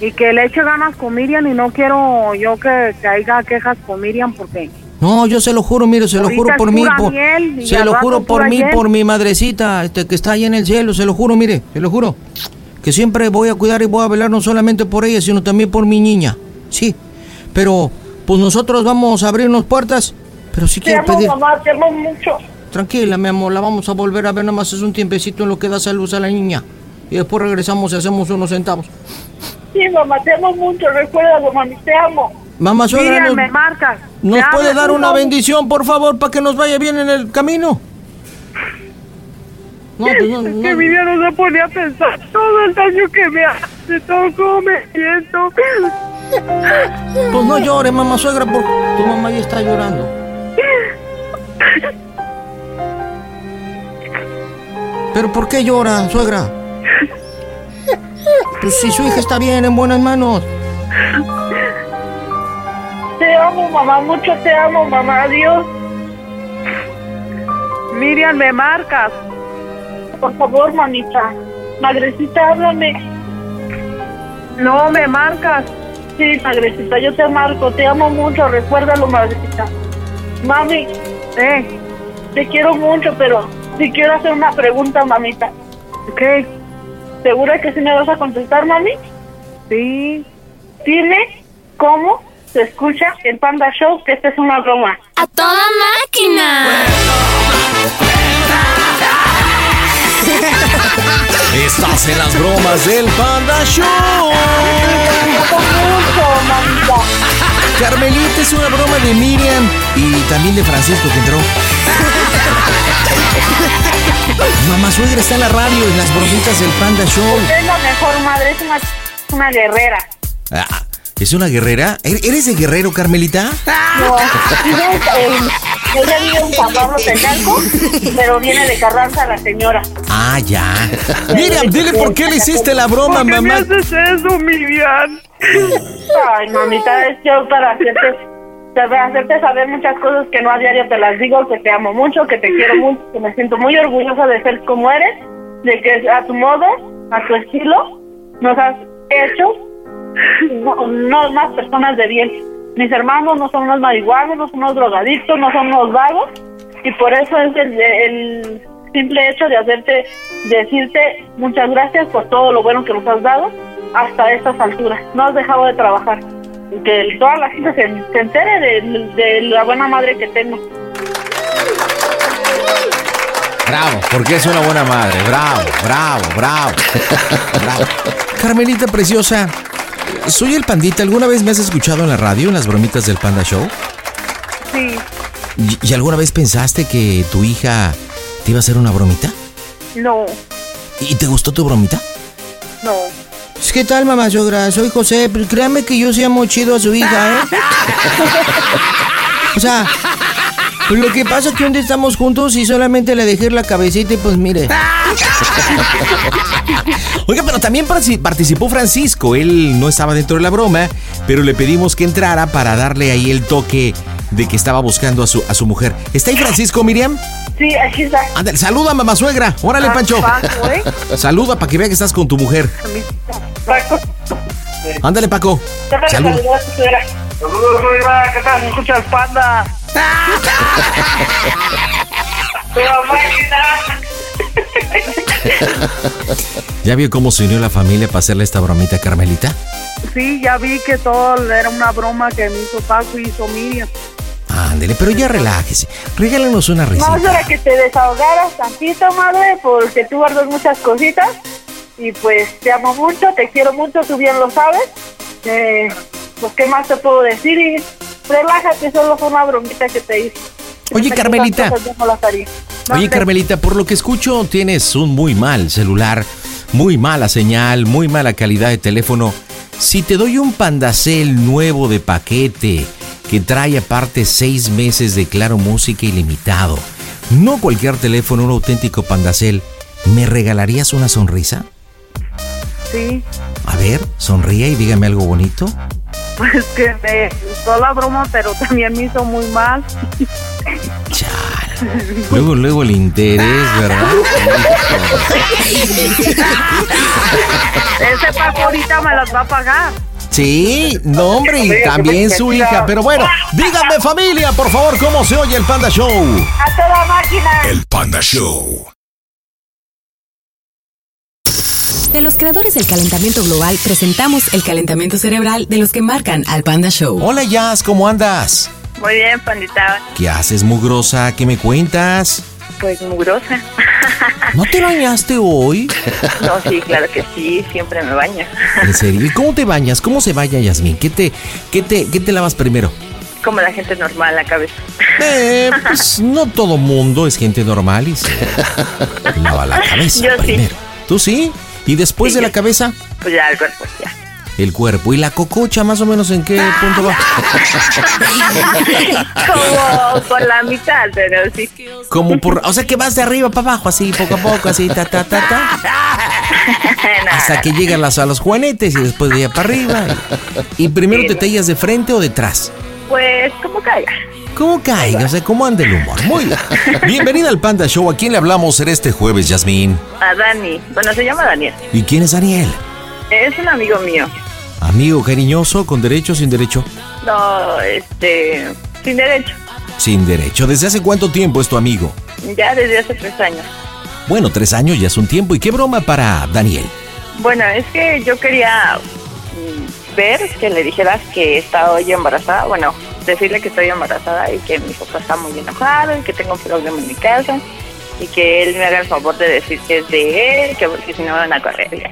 y que le eche ganas con Miriam y no quiero yo que, que haya quejas con Miriam porque... No, yo se lo juro, mire, se lo juro por mí, por, miel se lo juro por mí, hiel. por mi madrecita, este, que está ahí en el cielo, se lo juro, mire, se lo juro. Que siempre voy a cuidar y voy a velar no solamente por ella, sino también por mi niña. Sí, pero pues nosotros vamos a abrirnos puertas, pero sí Te quiero amo, pedir... mamá, te amo mucho. Tranquila, mi amor, la vamos a volver a ver, nada más es un tiempecito en lo que da salud a la niña. Y después regresamos y hacemos unos centavos. Sí, mamá, te amo mucho. Recuérdalo, mami, te amo. Mamá suegra, nos, me marcas. ¿nos puede dar una bendición, por favor, para que nos vaya bien en el camino? No, pues no, Es no. que Miriam no se pone a pensar todo el daño que me hace, todo cómo me siento. Pues no llores, mamá suegra, porque tu mamá ya está llorando. ¿Pero por qué llora, suegra? Pues si su hija está bien, en buenas manos. Te amo, mamá, mucho te amo, mamá. Adiós. Miriam, me marcas. Por favor, mamita. Madrecita, háblame. No, me marcas. Sí, madrecita, yo te marco. Te amo mucho. Recuérdalo, madrecita. Mami, Eh, te quiero mucho, pero si quiero hacer una pregunta, mamita. ¿qué? ¿Segura que sí me vas a contestar, mami? Sí. Dime cómo se escucha el Panda Show, que esta es una broma. ¡A toda máquina! Estás en las bromas del Panda Show. mucho, mamita. Carmelita es una broma de Miriam y también de Francisco que entró. Mamá suegra está en la radio en las bromitas del Panda Show. Es la mejor madre, es una, una guerrera. Ah, ¿Es una guerrera? ¿Er- ¿Eres de guerrero, Carmelita? No, ella vive en San Pablo Tenalco, pero viene de Carranza la señora. Ah, ya. Miriam, dile por qué le hiciste la broma, ¿Por qué me mamá. haces eso, Miriam? Ay, mamita, es yo para hacerte, para hacerte saber muchas cosas que no a diario te las digo, que te amo mucho, que te quiero mucho, que me siento muy orgullosa de ser como eres, de que a tu modo, a tu estilo, nos has hecho no, no más personas de bien. Mis hermanos no son unos marihuanos, no son unos drogadictos, no son unos vagos, y por eso es el, el simple hecho de hacerte, decirte muchas gracias por todo lo bueno que nos has dado hasta estas alturas. No has dejado de trabajar. Que toda la gente se, se entere de, de la buena madre que tengo. Bravo, porque es una buena madre. Bravo, bravo, bravo. bravo. Carmelita preciosa, soy el pandita. ¿Alguna vez me has escuchado en la radio en las bromitas del Panda Show? Sí. ¿Y, y alguna vez pensaste que tu hija te iba a hacer una bromita? No, ¿Y te gustó tu bromita? no. ¿Qué tal, mamá suegra? Soy José, pero créame que yo sí amo chido a su hija, ¿eh? O sea, pues lo que pasa es que un día estamos juntos y solamente le dejé la cabecita y pues mire. Oiga, pero también participó Francisco. Él no estaba dentro de la broma, pero le pedimos que entrara para darle ahí el toque de que estaba buscando a su, a su mujer. ¿Está ahí Francisco, Miriam? Sí, aquí está. Ándale, saluda, mamá suegra. Órale, Ah, Pancho. ¿eh? Saluda para que vea que estás con tu mujer. Paco. Ándale, Paco. Saludos, suegra. ¿Qué tal? ¿Se escucha el panda? ¿Ya vio cómo se unió la familia para hacerle esta bromita a Carmelita? Sí, ya vi que todo era una broma que me hizo Paco y hizo Miriam. Ándale, pero ya relájese. Regálenos una No, risita. era que te desahogaras tantito, madre, porque tú guardas muchas cositas. Y pues te amo mucho, te quiero mucho, tú bien lo sabes. Eh, pues, ¿qué más te puedo decir? Y relájate, solo fue una bromita que te hice. Oye, me Carmelita. Oye. Carmelita, por lo que escucho, tienes un muy mal celular, muy mala señal, muy mala calidad de teléfono. Si te doy un pandacel nuevo de paquete que trae aparte seis meses de Claro Música ilimitado, no cualquier teléfono, un auténtico pandacel, ¿me regalarías una sonrisa? Sí, A ver, sonríe y dígame algo bonito. pues que me gustó la broma, pero también me hizo muy mal. Luego, luego el interés, ¿verdad? Ese Paco ahorita me las va a pagar. Sí, no hombre, y también su hija. Pero bueno, díganme familia, por favor, cómo se oye el Panda Show. ¡A toda máquina! El Panda Show. De los creadores del calentamiento global, presentamos el calentamiento cerebral de los que marcan al Panda Show. Hola Jazz, ¿cómo andas? Muy bien, pandita. ¿Qué haces, mugrosa? ¿Qué me cuentas? Pues mugrosa. ¿No te bañaste hoy? No, sí, claro que sí, siempre me baño. ¿En serio? ¿Y cómo te bañas? ¿Cómo se baña Yasmín? ¿Qué te, qué te, qué te lavas primero? Como la gente normal, la cabeza. Eh, pues no todo mundo es gente normal y se lava la cabeza Yo sí. primero. ¿Tú sí? ¿Y después Sí, de la cabeza? Pues ya, el cuerpo, ya. El cuerpo. ¿Y la cococha más o menos en qué punto va? Como por la mitad, pero sí. Como por... O sea que vas de arriba para abajo, así, poco a poco, así, ta, ta, ta, ta. Hasta que llegan las, a los juanetes y después de allá para arriba. Y, y primero te tallas de frente o detrás. Pues, como caiga. ¿Cómo caiga? O sea, ¿cómo anda el humor? Muy bien. Bienvenida al Panda Show. ¿A quién le hablamos en este jueves, Yasmín? A Dani. Bueno, se llama Daniel. ¿Y quién es Daniel? Es un amigo mío. Amigo cariñoso, con derecho o sin derecho? No, este. Sin derecho. Sin derecho. ¿Desde hace cuánto tiempo es tu amigo? Ya desde hace tres años. Bueno, tres años ya es un tiempo. ¿Y qué broma para Daniel? Bueno, es que yo quería mm, ver que le dijeras que está hoy embarazada. Bueno, decirle que estoy embarazada y que mi papá está muy enojado y que tengo un problema en mi casa y que él me haga el favor de decir que es de él, que porque si no me van a correr. ya.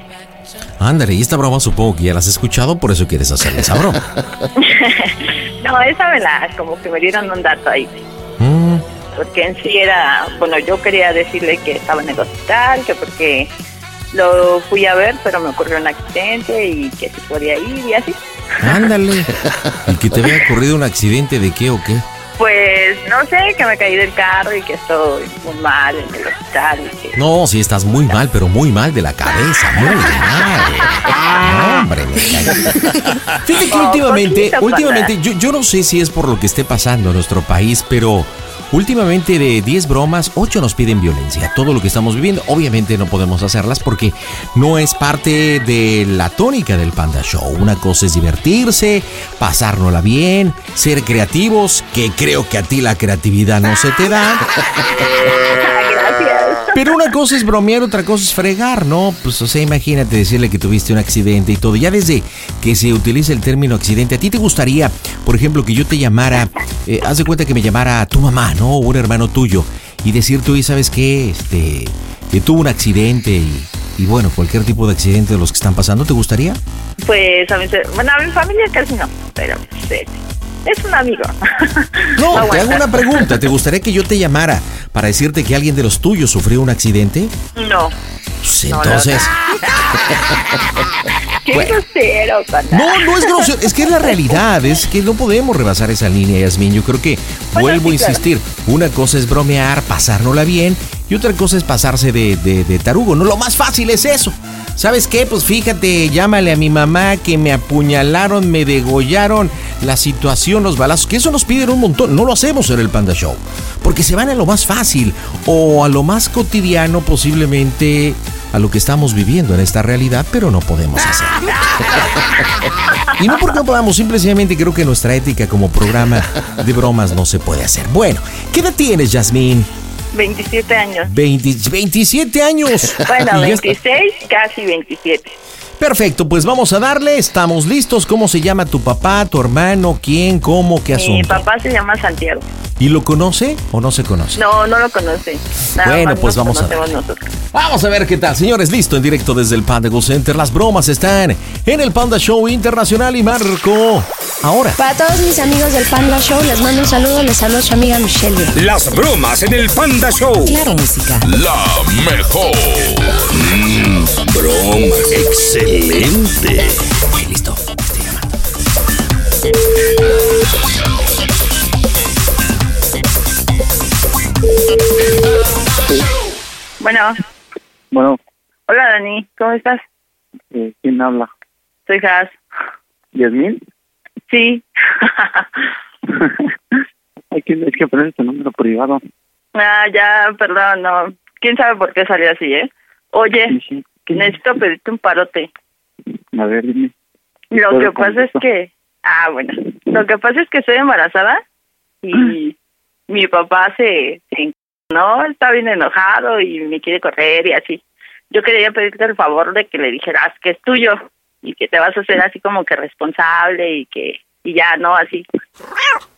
Ándale, y esta broma supongo que ya la has escuchado, por eso quieres hacerle esa broma. no, esa me la, como que me dieron un dato ahí. Mm, Porque en sí era, bueno, yo quería decirle que estaba en el hospital, que porque lo fui a ver, pero me ocurrió un accidente y que si podía ir y así. ándale. ¿Y que te había ocurrido un accidente de qué o qué? Pues no sé, que me caí del carro y que estoy muy mal en el hospital. Y que... No, sí estás muy mal, pero muy mal de la cabeza, muy mal. No, hombre, me. Fíjate que Oh, últimamente, últimamente, yo, yo no sé si es por lo que esté pasando en nuestro país, pero últimamente de 10 bromas, 8 nos piden violencia. Todo lo que estamos viviendo, obviamente no podemos hacerlas porque no es parte de la tónica del Panda Show. Una cosa es divertirse, pasárnosla bien, ser creativos, que creo que a ti la creatividad no se te da. Pero una cosa es bromear, otra cosa es fregar, ¿no? Pues, o sea, imagínate decirle que tuviste un accidente y todo. Ya desde que se utiliza el término accidente, ¿a ti te gustaría, por ejemplo, que yo te llamara, eh, haz de cuenta que me llamara tu mamá, ¿no? O un hermano tuyo, y decir tú, ¿y sabes qué? Este, que tuvo un accidente y, bueno, cualquier tipo de accidente de los que están pasando, ¿te gustaría? Pues a mi, bueno, a mi familia casi no, pero pues, es, un amigo. No, te hago una pregunta. ¿Te gustaría que yo te llamara para decirte que alguien de los tuyos sufrió un accidente? No. Pues No, no, entonces... Qué Bueno. grosero. No, no es grosero, es que es la realidad, es que no podemos rebasar esa línea, Yasmin. Yo creo que vuelvo sí, a claro. insistir, una cosa es bromear, pasárnosla bien, y otra cosa es pasarse de, de, de tarugo. No, lo más fácil es eso. ¿Sabes qué? Pues fíjate, llámale a mi mamá que me apuñalaron, me degollaron, la situación, los balazos, que eso nos piden un montón. No lo hacemos en el Panda Show, porque se van a lo más fácil o a lo más cotidiano, posiblemente a lo que estamos viviendo en esta realidad, pero no podemos hacer. y no porque no podamos, simplemente creo que nuestra ética como programa de bromas no se puede hacer. Bueno, ¿qué edad tienes, Yasmín? 27 años. 20 27 años. Bueno, Y ya está- 26, casi 27. Perfecto, pues vamos a darle, estamos listos. ¿Cómo se llama tu papá, tu hermano, quién, cómo, qué Mi asunto? papá se llama Santiago. ¿Y lo conoce o no se conoce? No, no lo conoce. Nada Bueno, pues vamos a nosotros. Vamos a ver qué tal. Señores, listo en directo desde el Panda Go Center. Las bromas están en el Panda Show Internacional y Marco. Ahora. Para todos mis amigos del Panda Show, les mando un saludo. Les saludo a su amiga Michelle. Las bromas en el Panda Show. Claro, música. La mejor. Bromas. Excelente. listo. Bueno, Bueno, hola Dani, ¿cómo estás? eh, ¿quién habla? Soy Has. ¿Yasmín? Sí. Hay que, es que poner tu número privado. ah, ya, perdón, no. ¿Quién sabe por qué salió así, eh? Oye, necesito pedirte un parote. A ver, dime. Lo que pasa es que... Ah, bueno. Lo que pasa es que estoy embarazada y mi papá se... se no, está bien enojado y me quiere correr y así. Yo quería pedirte el favor de que le dijeras que es tuyo y que te vas a hacer así como que responsable y que y ya no así.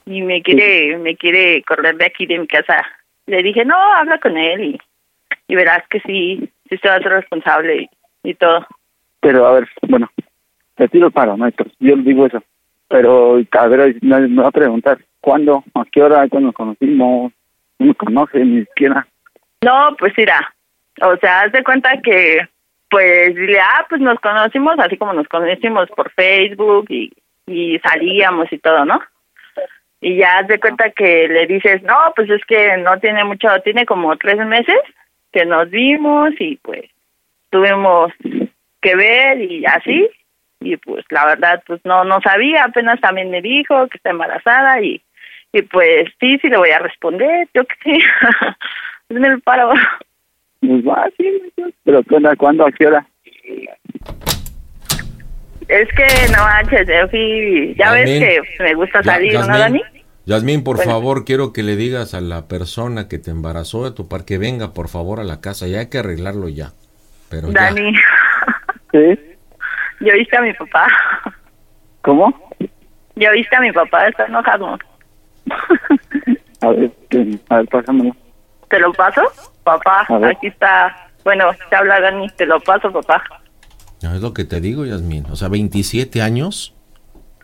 Y me quiere me quiere correr de aquí de mi casa. Le dije, "No, habla con él y, y verás que sí, sí se va a ser responsable y, y todo." Pero a ver, bueno, te tiro para, no, yo le digo eso. Pero, a ver, me, me va a preguntar, ¿cuándo? ¿A qué hora? ¿Cuándo nos conocimos? No me conoce ni siquiera. No, pues mira, o sea, haz de cuenta que, pues, dile, ah, pues nos conocimos así como nos conocimos por Facebook y, y salíamos y todo, ¿no? Y ya haz de cuenta que le dices, no, pues es que no tiene mucho, tiene como tres meses que nos vimos y pues tuvimos que ver y así. Y pues la verdad, pues no, no sabía, apenas también me dijo que está embarazada y, y pues sí, sí le voy a responder, yo que sí. Hazme el paro. Pues va, sí, pero ¿cuándo? ¿Cuándo? ¿A qué hora? Es que no manches, yo fui, ya ves que me gusta Ya- salir, ¿no, Dani? Yasmín, por Bueno. favor, quiero que le digas a la persona que te embarazó de tu par que venga, por favor, a la casa. Ya hay que arreglarlo ya. Pero ya. Dani, ¿Sí? ¿ya viste a mi papá? ¿Cómo? ¿Ya viste a mi papá? Está enojado. A ver, que- a ver, pásamelo. ¿Te lo paso? Papá, aquí está. Bueno, te habla Dani, te lo paso, papá. No, es lo que te digo, Yasmín. O sea, 27 años,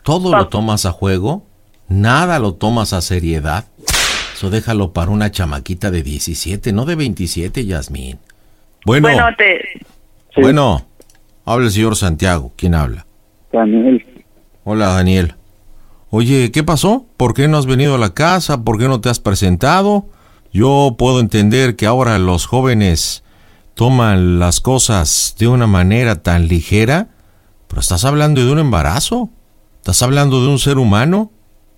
todo lo tomas a juego, nada lo tomas a seriedad. Eso déjalo para una chamaquita de 17, no de 27, Yasmín. Bueno, Bueno, te... bueno, habla el señor Santiago. ¿Quién habla? Daniel. Hola, Daniel. Oye, ¿qué pasó? ¿Por qué no has venido a la casa? ¿Por qué no te has presentado? Yo puedo entender que ahora los jóvenes toman las cosas de una manera tan ligera, pero estás hablando de un embarazo. ¿Estás hablando de un ser humano?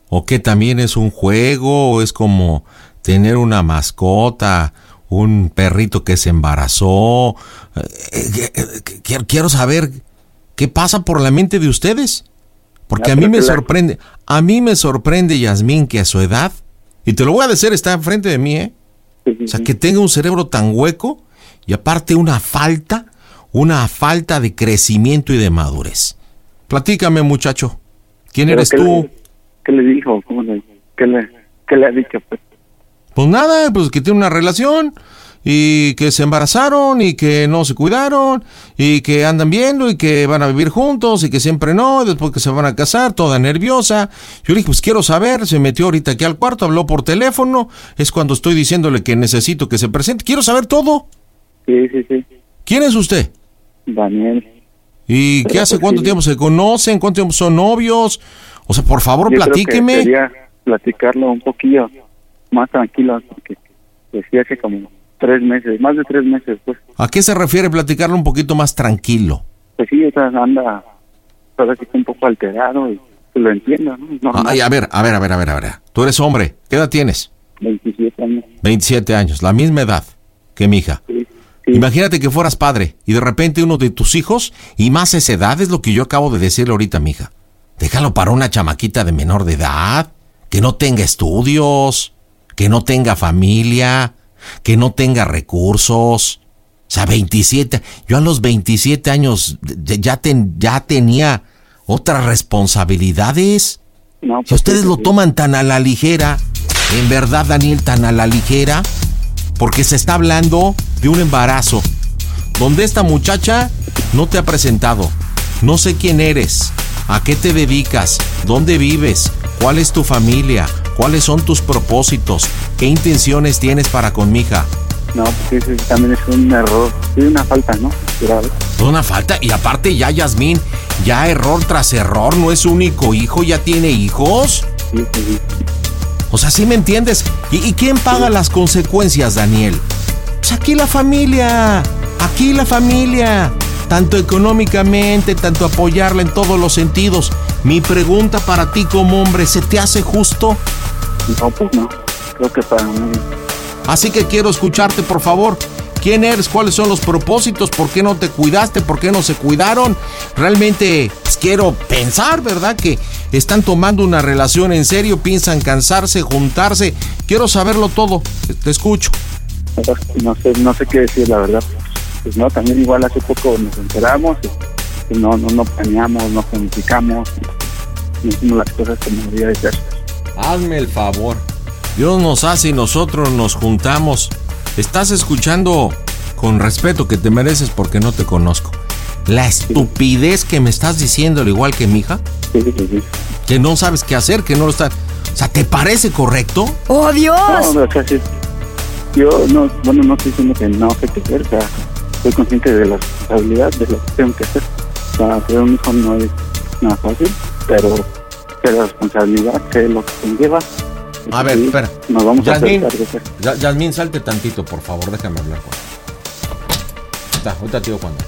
¿O que también es un juego? ¿O es como tener una mascota? ¿Un perrito que se embarazó? Eh, eh, eh, Quiero, saber qué pasa por la mente de ustedes. Porque a mí me sorprende, a mí me sorprende, Yasmín, que a su edad, y te lo voy a decir, está enfrente de mí, ¿eh? O sea, que tenga un cerebro tan hueco y aparte una falta, una falta de crecimiento y de madurez. Platícame, muchacho. ¿Quién ¿Pero eres tú? le- ¿Qué le dijo? ¿Cómo le, qué, le, ¿Qué le ha dicho? Pues? Pues nada, pues que tiene una relación y que se embarazaron y que no se cuidaron y que andan viendo y que van a vivir juntos y que siempre no, y después que se van a casar, toda nerviosa. Yo le dije, pues quiero saber, se metió ahorita aquí al cuarto, habló por teléfono, es cuando estoy diciéndole que necesito que se presente, quiero saber todo. Sí, sí, sí. ¿Quién es usted? Daniel. ¿Y qué hace? pues, ¿Cuánto sí. tiempo se conocen? ¿Cuánto tiempo son novios? O sea, por favor, Yo creo que platíqueme. Quería platicarlo un poquillo más tranquilo, porque sí hace como tres meses, más de tres meses, pues. ¿A qué se refiere platicarlo un poquito más tranquilo? Pues sí, o sea, anda, ahora sí está un poco alterado y lo entiendo, ¿no? Ay, a ver, a ver, a ver, a ver, a ver. Tú eres hombre. ¿Qué edad tienes? 27 años. 27 años, la misma edad que mi hija. Sí, Imagínate que fueras padre y de repente uno de tus hijos, y más esa edad, es lo que yo acabo de decirle ahorita a mi hija. Déjalo para una chamaquita de menor de edad, que no tenga estudios, que no tenga familia, que no tenga recursos. O sea, 27. Yo a los 27 años ya, ten- ya tenía otras responsabilidades. No, Si pues, ustedes sí, lo toman tan a la ligera, en verdad, Daniel, tan a la ligera, porque se está hablando de un embarazo, donde esta muchacha no te ha presentado, no sé quién eres, a qué te dedicas, dónde vives, cuál es tu familia, cuáles son tus propósitos, qué intenciones tienes para con mi hija. No, pues ese también es un error, sí, una falta, ¿no? Grave. Una falta, y aparte ya Yasmín, ya error tras error, no es su único hijo, ya tiene hijos. Sí, sí, sí. O sea, ¿sí me entiendes? ¿Y, y quién paga las consecuencias, Daniel? Pues aquí la familia, aquí la familia. Tanto económicamente, tanto apoyarla en todos los sentidos. Mi pregunta para ti como hombre, ¿se te hace justo? No, pues no. Creo que para mí, Así que quiero escucharte, por favor. ¿Quién eres? ¿Cuáles son los propósitos? ¿Por qué no te cuidaste? ¿Por qué no se cuidaron? Realmente pues, quiero pensar, ¿verdad? Que están tomando una relación en serio, piensan cansarse, juntarse. Quiero saberlo todo. Te escucho. no sé, no sé qué decir, la verdad. Pues no, también igual hace poco nos enteramos y, y no, no, no planeamos, no planificamos, no hicimos las cosas como debía de ser. Hazme el favor. Dios nos hace y nosotros nos juntamos. Estás escuchando con respeto que te mereces porque no te conozco. La estupidez que me estás diciendo, al igual que mi hija, Sí, sí, sí. que no sabes qué hacer, que no lo está. O sea, ¿te parece correcto? ¡Oh, Dios! No, o sea, sí. Yo no, bueno, no estoy diciendo que no hacer, o sea, soy consciente de la responsabilidad de lo que tengo que hacer. Sea, tener un hijo no es nada fácil, pero sé la responsabilidad, sé lo que conlleva. A ver, espera. Nos vamos a hacer. Ya- Yasmín, salte tantito, por favor, déjame hablar con Está, ahorita digo cuándo.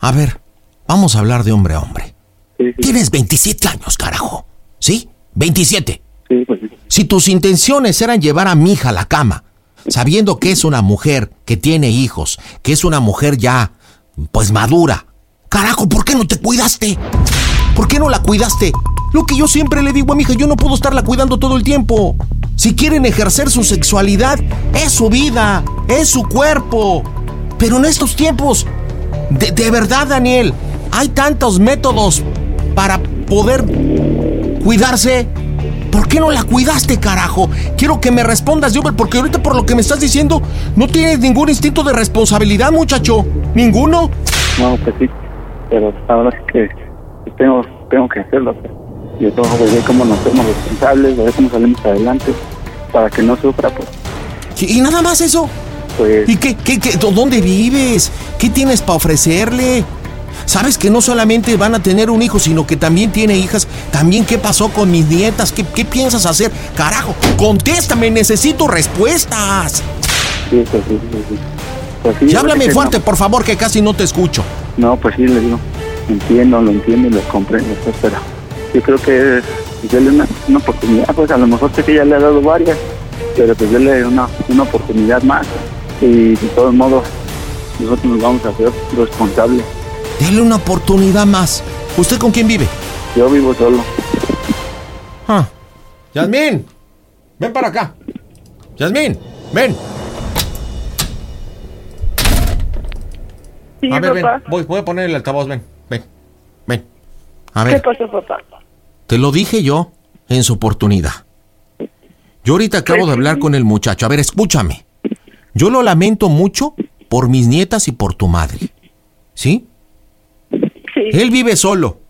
A ver, vamos a hablar de hombre a hombre. Sí, sí, Tienes 27 años, carajo. ¿Sí? 27. sí, pues sí. Si tus intenciones eran llevar a mi hija a la cama, sabiendo que es una mujer que tiene hijos, que es una mujer ya, pues madura, carajo, ¿por qué no te cuidaste? ¿Por qué no la cuidaste? Lo que yo siempre le digo a mi hija, yo no puedo estarla cuidando todo el tiempo. Si quieren ejercer su sexualidad, es su vida, es su cuerpo. Pero en estos tiempos, de, de verdad, Daniel, hay tantos métodos para poder cuidarse. ¿Por qué no la cuidaste, carajo? Quiero que me respondas, Jover, porque ahorita por lo que me estás diciendo, no tienes ningún instinto de responsabilidad, muchacho. ¿Ninguno? No, pues sí, pero ahora sí que tengo, tengo que hacerlo. pues. Yo tengo que ver cómo nos hacemos responsables, ver cómo salimos adelante, para que no sufra, pues. ¿Y, y nada más eso? Pues ¿Y qué, qué, qué- dó- dónde vives? ¿Qué tienes para ofrecerle? Sabes que no solamente van a tener un hijo, sino que también tiene hijas. También, ¿qué pasó con mis nietas? ¿Qué, qué piensas hacer? Carajo, contéstame, necesito respuestas. sí, pues sí, sí, sí. Pues sí, Y yo háblame fuerte, por favor, que casi no te escucho. No, pues sí, le digo, entiendo, lo entiendo y lo comprendo, pues, pero yo creo que darle una, una oportunidad, pues a lo mejor sé que ya le ha dado varias, pero pues darle una, una oportunidad más y de todos modos nosotros nos vamos a hacer responsables. Dele una oportunidad más. ¿Usted con quién vive? Yo vivo solo. Ah. Yasmín, ven para acá. Yasmín, ven. Sí, A ver, ven. papá. Voy, voy a poner el altavoz, ven. Ven. Ven. A ¿Qué ver, pasó, papá? te lo dije yo en su oportunidad. Yo ahorita acabo de hablar con el muchacho. A ver, escúchame. Yo lo lamento mucho por mis nietas y por tu madre. ¿Sí? Sí. Él vive solo.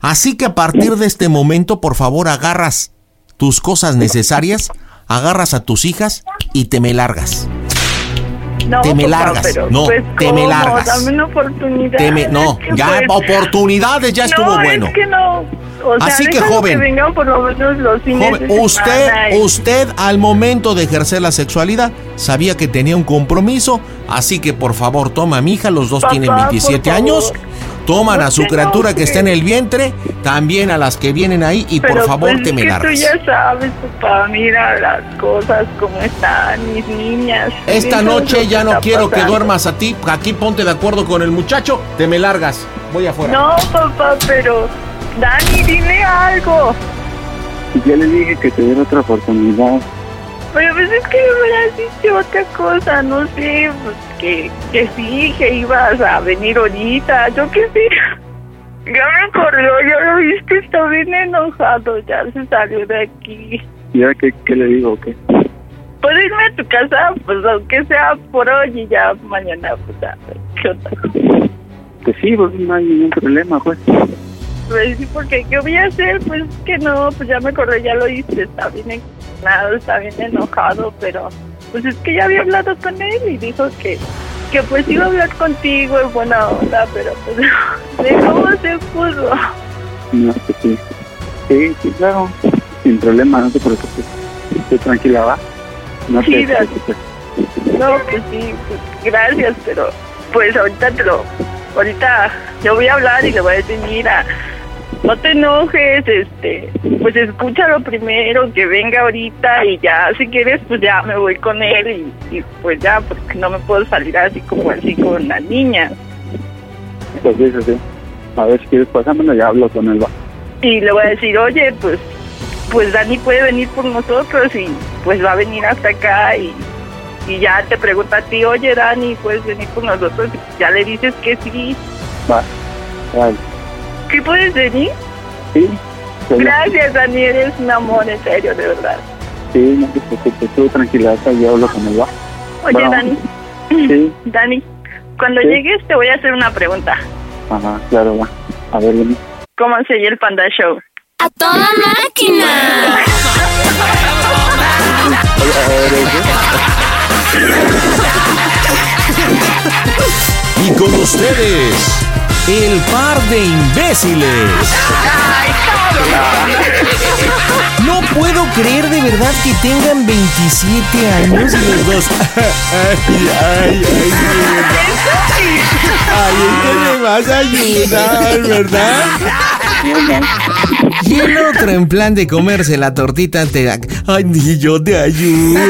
Así que a partir de este momento, por favor, agarras tus cosas necesarias, agarras a tus hijas y te me largas. No, te me largas. no, pues, te me largas. Dame una oportunidad. Te me- no, Es que, ya pues, oportunidades ya estuvo no, bueno. es que no. O sea, Así que, joven. que vengan por lo menos los fines Joven, de usted, y- usted al momento de ejercer la sexualidad sabía que tenía un compromiso, así que por favor toma a mi hija, los dos Papá, tienen 27 por años, toman a su criatura que está en el vientre, también a las que vienen ahí y por Pero, favor pues, te me largas. Tú ya sabes, papá, mira las cosas como están, mis niñas. Esta noche ya no quiero que duermas a ti, aquí ponte de acuerdo con el muchacho, te me largas, voy afuera. No, papá, pero. Dani, dile algo. Ya le dije que te diera otra oportunidad. Pero pues es que me hubieras dicho otra cosa, no sé, pues que, que sí, que ibas a venir ahorita, yo qué sé. Ya me acordó, ya lo viste, está bien enojado, ya se salió de aquí. ¿Y ahora qué, qué le digo? ¿Qué? ¿Puedo irme a tu casa? Pues aunque sea por hoy y ya mañana, pues a ver qué onda. Que sí, pues no hay ningún problema, pues. Pues sí, porque ¿qué voy a hacer? Pues que no, pues ya me acordé, ya lo hice, está bien enojado, está bien enojado, pero pues es que ya había hablado con él y dijo que, que pues iba a hablar contigo en buena onda, pero pues de cómo se puso. No, sí. Sí, sí, claro. Sin problema, no te preocupes. Estoy tranquila, va. No Sí, te Dani. preocupes. No, pues sí, pues gracias, pero pues ahorita te lo, ahorita yo voy a hablar y le voy a decir, mira, no te enojes, este, pues escúchalo primero, que venga ahorita y ya, si quieres, pues ya me voy con él y, y pues ya, porque no me puedo salir así como así con las niñas. Pues sí, sí, sí. A ver si quieres pasármelo, ya hablo con él, va. Y le voy a decir, oye, pues, pues Dani puede venir por nosotros y pues va a venir hasta acá y, y ya te pregunta a ti, oye Dani, puedes venir por nosotros y ya le dices que sí. Va. Vale. ¿Qué puedes venir? Sí. Gracias, Dani, eres un amor, en serio, de verdad. Sí, no te preocupes. Tú tranquila, hasta yo hablo con él, va. Oye, Bueno, Dani, Sí. Dani, cuando Sí. llegues te voy a hacer una pregunta. Ajá, claro, va. A ver, dime. ¿Cómo se oye el Panda Show? ¡A toda máquina! Y con ustedes, el par de imbéciles. No puedo creer de verdad que tengan 27 años y los dos. Ay, ay, ay, Ay, vas a ayudar, ¿verdad? Y el otro en plan de comerse la tortita te da. Ay, ni yo te ayudo.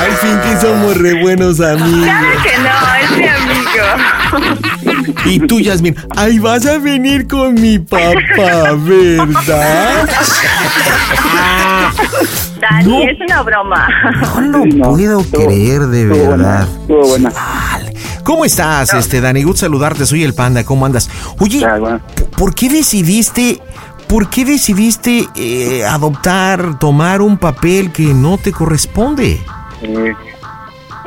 Al fin que somos re buenos amigos. Claro que no, es mi amigo. Y tú, Yasmin, ay, vas a venir con mi papá, ¿verdad? Dani, No. es una broma. No lo puedo creer, de buena, verdad. estuvo buena. ¿Cómo estás, este, Dani? Good saludarte, soy el panda, ¿cómo andas? Oye, Ah, bueno. ¿por qué decidiste, por qué decidiste eh, adoptar, tomar un papel que no te corresponde? Eh,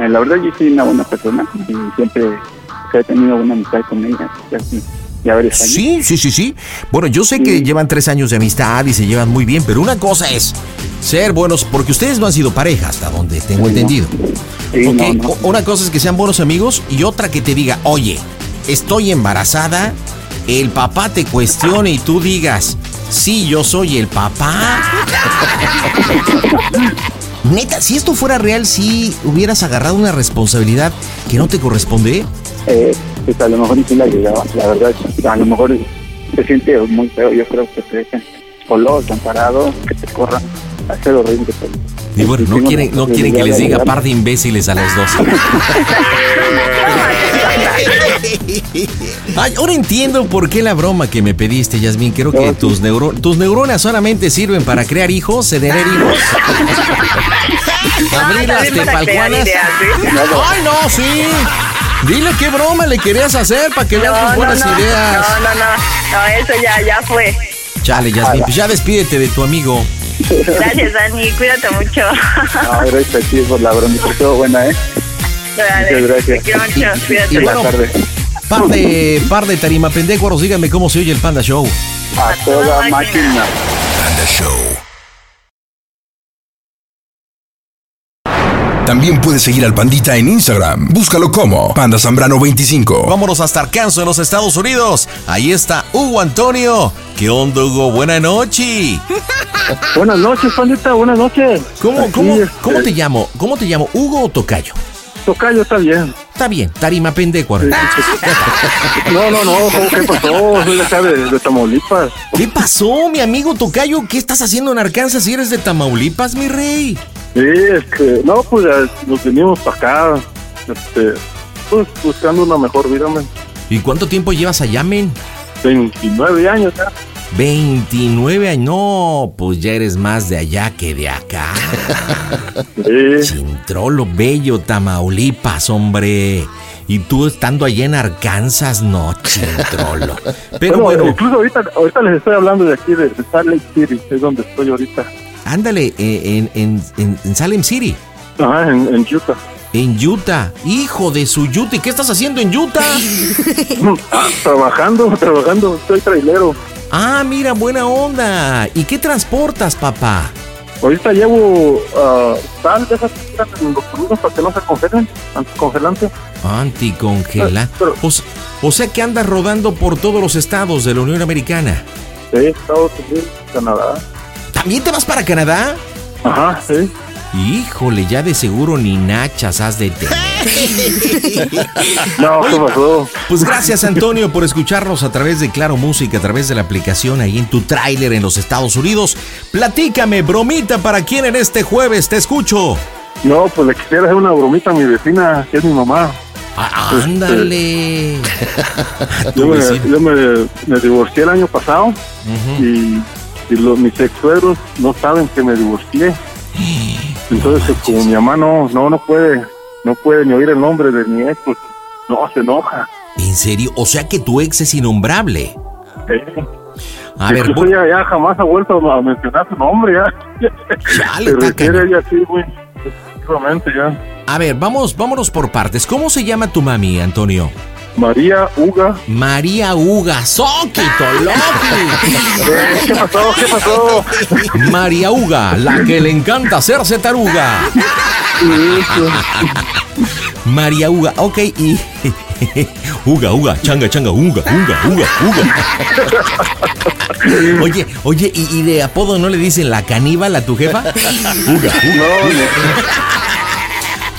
la verdad, yo soy una buena persona y siempre he tenido buena amistad con ella. Años. Sí, sí, sí, sí. Bueno, yo sé que llevan tres años de amistad y se llevan muy bien, pero una cosa es ser buenos, porque ustedes no han sido pareja hasta donde tengo Sí, no. entendido. Sí, no, Una cosa es que sean buenos amigos y otra que te diga, oye, estoy embarazada, el papá te cuestione y tú digas, sí, yo soy el papá. Neta, si esto fuera real, si hubieras agarrado una responsabilidad que no te corresponde. Eh, pues a lo mejor sí la llegaba, la verdad. A lo mejor se siente muy feo. Yo creo que te dejan solo, desamparado, que te corran. Ser horrible. pero- Y bueno, no quieren, no quieren que les diga par de imbéciles a los dos. Ay, ahora entiendo por qué la broma que me pediste, Yasmin. Creo que tus, neuro- tus neuronas solamente sirven para crear hijos, tener hijos. Abrir las tepalcuanas. Ay, no, sí. Dile qué broma le querías hacer para que veas tus buenas no, ideas. No, no, no, no, eso ya, ya fue. Chale, Yasmin, pues ya despídete de tu amigo. Gracias, Dani, cuídate mucho. No, gracias a ti por la broma. Estuvo buena, ¿eh? Dale, Muchas gracias. Te quiero mucho, cuídate. Y Buenas bueno, tardes. par de, par de tarima pendejos, díganme cómo se oye el Panda Show. A toda máquina. Panda Show. También puedes seguir al Pandita en Instagram. Búscalo como Panda Zambrano 25. Vámonos hasta Arkansas, en los Estados Unidos. Ahí está Hugo Antonio. ¿Qué onda, Hugo? Buena noche. Buenas noches, pandita, buenas noches. ¿Cómo, cómo te llamo? ¿Cómo te llamo? ¿Hugo o Tocayo? Tocayo está bien. Está bien, tarima pendejo. No, no, no, ¿cómo que pasó? Soy de acá de, de Tamaulipas. ¿Qué pasó, mi amigo Tocayo? ¿Qué estás haciendo en Arkansas si eres de Tamaulipas, mi rey? Sí, este, no, pues nos venimos para acá, este, pues buscando una mejor vida, man. ¿Y cuánto tiempo llevas allá, men? 29 años ya. 29 años. No, pues ya eres más de allá que de acá. Sí. Chintrolo, bello Tamaulipas, hombre. Y tú estando allá en Arkansas, no, chintrolo. Pero bueno, bueno, incluso ahorita, ahorita les estoy hablando de aquí, de, Salt Lake City, es donde estoy ahorita. ándale, eh, en, en, en- en Salem City, Ajá, en, en Utah. en Utah. Hijo de su Utah. ¿Y qué estás haciendo en Utah? Ah, trabajando, trabajando, soy trailero. Ah, mira, buena onda. ¿Y qué transportas, papá? Ahorita llevo ah, sal de esas en los productos para que no se congelen, anticongelante. Anticongela. Pero- O, o sea que andas rodando por todos los estados de la Unión Americana. Sí, Estados Unidos, Canadá. ¿También te vas para Canadá? Ajá, sí. Híjole, ya de seguro ni nachas has de tener. No, ¿qué pasó? Pues gracias Antonio por escucharnos a través de Claro Música, a través de la aplicación ahí en tu tráiler en los Estados Unidos. Platícame, bromita para quién en este jueves te escucho. No, pues le quisiera hacer una bromita a mi vecina, que es mi mamá. Ah, ándale. A tu Yo, me, yo me, me divorcié el año pasado y, y los, mis ex suegros no saben que me divorcié. Entonces, pues, como mi mamá no, no, no puede, no puede ni oír el nombre de mi ex, pues no, se enoja. ¿En serio? O sea que tu ex es innombrable. Eh, A ver, voy- ya, ya jamás ha vuelto a mencionar su nombre, ya. Chale, Se está refiere ella así, exclusivamente ya. a ver, vamos, vámonos por partes. ¿Cómo se llama tu mami, Antonio? María Uga. María Uga, Soquito, Eh, ¿Qué pasó? ¿Qué pasó? María Uga, la que le encanta hacerse taruga. María Uga, ok, y. Uga, Uga, changa, changa, Uga, Uga, Uga, Uga. Oye, oye, ¿y, y de apodo no le dicen la caníbal a tu jefa? Uga, Uga.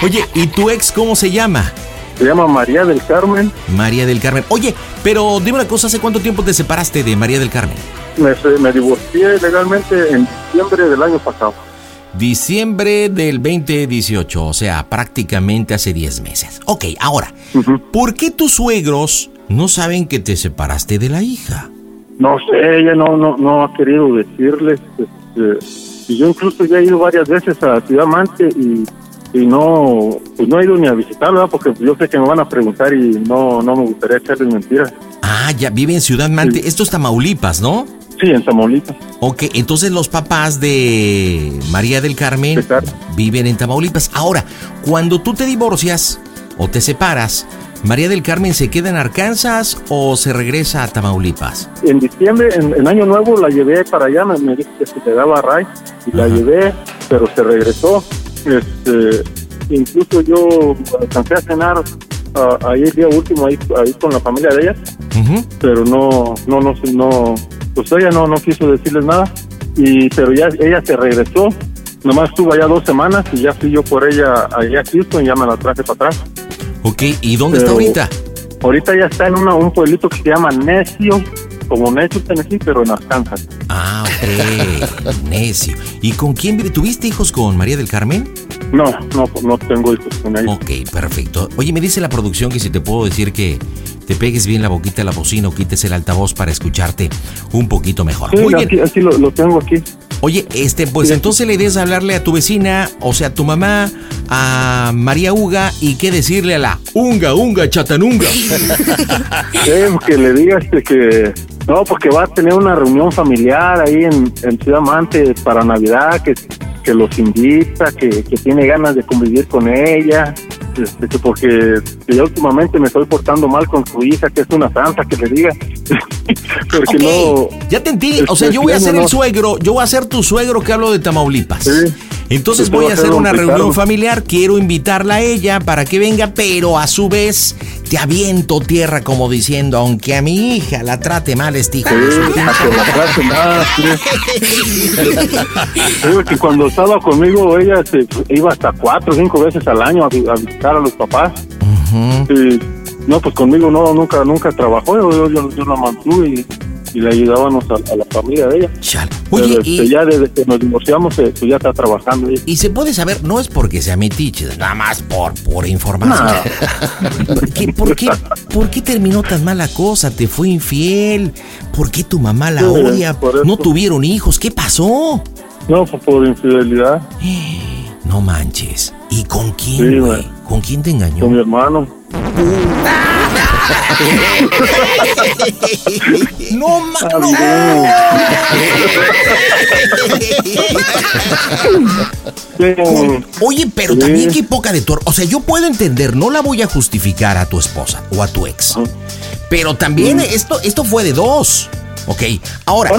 Oye, ¿y tu ex cómo se llama? Se llama María del Carmen. María del Carmen. Oye, pero dime una cosa, ¿hace cuánto tiempo te separaste de María del Carmen? Me, me divorcié legalmente en diciembre del año pasado. Diciembre del 2018, o sea, prácticamente hace 10 meses. Ok, ahora, ¿por qué tus suegros no saben que te separaste de la hija? No sé, ella no, no, no ha querido decirles. este, y yo incluso ya he ido varias veces a Ciudad Mante y, y no, pues no he ido ni a visitarla porque yo sé que me van a preguntar y no, no me gustaría echarles mentiras. Ah, ya vive en Ciudad Mante. Esto es Tamaulipas, ¿no? Sí, en Tamaulipas. Ok, entonces los papás de María del Carmen viven en Tamaulipas. Ahora, cuando tú te divorcias o te separas, ¿María del Carmen se queda en Arkansas o se regresa a Tamaulipas? En diciembre, en, en Año Nuevo, la llevé para allá, me, dijo que se quedaba a Ray y la llevé, pero se regresó. Este, incluso yo alcancé a cenar ah, ahí el día último, ahí, ahí con la familia de ella, pero no, no, no, no, pues ella no, no quiso decirles nada. Y, pero ya ella se regresó, nomás estuvo allá dos semanas y ya fui yo por ella allá a Houston y ya me la traje para atrás. Ok, ¿y dónde está ahorita? Ahorita ya está en una, un pueblito que se llama Necio, como Necio, Tennessee, pero en Arkansas. Ok, necio. ¿Y con quién? ¿Tuviste hijos con María del Carmen? No, no, no tengo hijos con ella. Ok, perfecto. Oye, me dice la producción que si te puedo decir que te pegues bien la boquita a la bocina o quites el altavoz para escucharte un poquito mejor. Sí, Muy bien. aquí, lo, lo tengo aquí. Oye, este, pues entonces le des a hablarle a tu vecina, o sea, a tu mamá, a María Uga, y qué decirle a la Unga, Unga, Chatanunga. Eh, que le digas que- no, porque va a tener una reunión familiar ahí en, en Ciudad Mante para Navidad, que, que los invita, que, que tiene ganas de convivir con ella, este, que porque que yo últimamente me estoy portando mal con su hija, que es una santa, que le diga, porque no... Ya te entendí. O sea, yo voy a ser el suegro, yo voy a ser tu suegro que hablo de Tamaulipas. Entonces voy a hacer una reunión familiar, quiero invitarla a ella para que venga, pero a su vez te aviento tierra como diciendo, aunque a mi hija la trate mal este hijo. Sí, pinche a que la madre". traten, ah, sí. Digo que cuando estaba conmigo ella se iba hasta cuatro o cinco veces al año a, vi- a visitar a los papás. Y, no, pues conmigo no, nunca, nunca trabajó, yo, yo, yo, yo la mantuve y, y le ayudábamos a, a la familia de ella. Oye, Pero, y- este, ya desde que nos divorciamos, eh, pues ya está trabajando ella. Y se puede saber, no es porque sea metiche, nada más por, por información. ¿Por qué, por, qué, ¿Por qué terminó tan mala cosa? ¿Te fue infiel? ¿Por qué tu mamá la Sí, odia? ¿No tuvieron hijos? ¿Qué pasó? No, por infidelidad. No manches. ¿Y con quién, Sí. ¿Con quién te engañó? Con mi hermano. No, ma Oye, pero Sí. también qué poca de tor. O sea, yo puedo entender, no la voy a justificar a tu esposa o a tu ex. Pero también esto, esto fue de dos. Ok, ahora,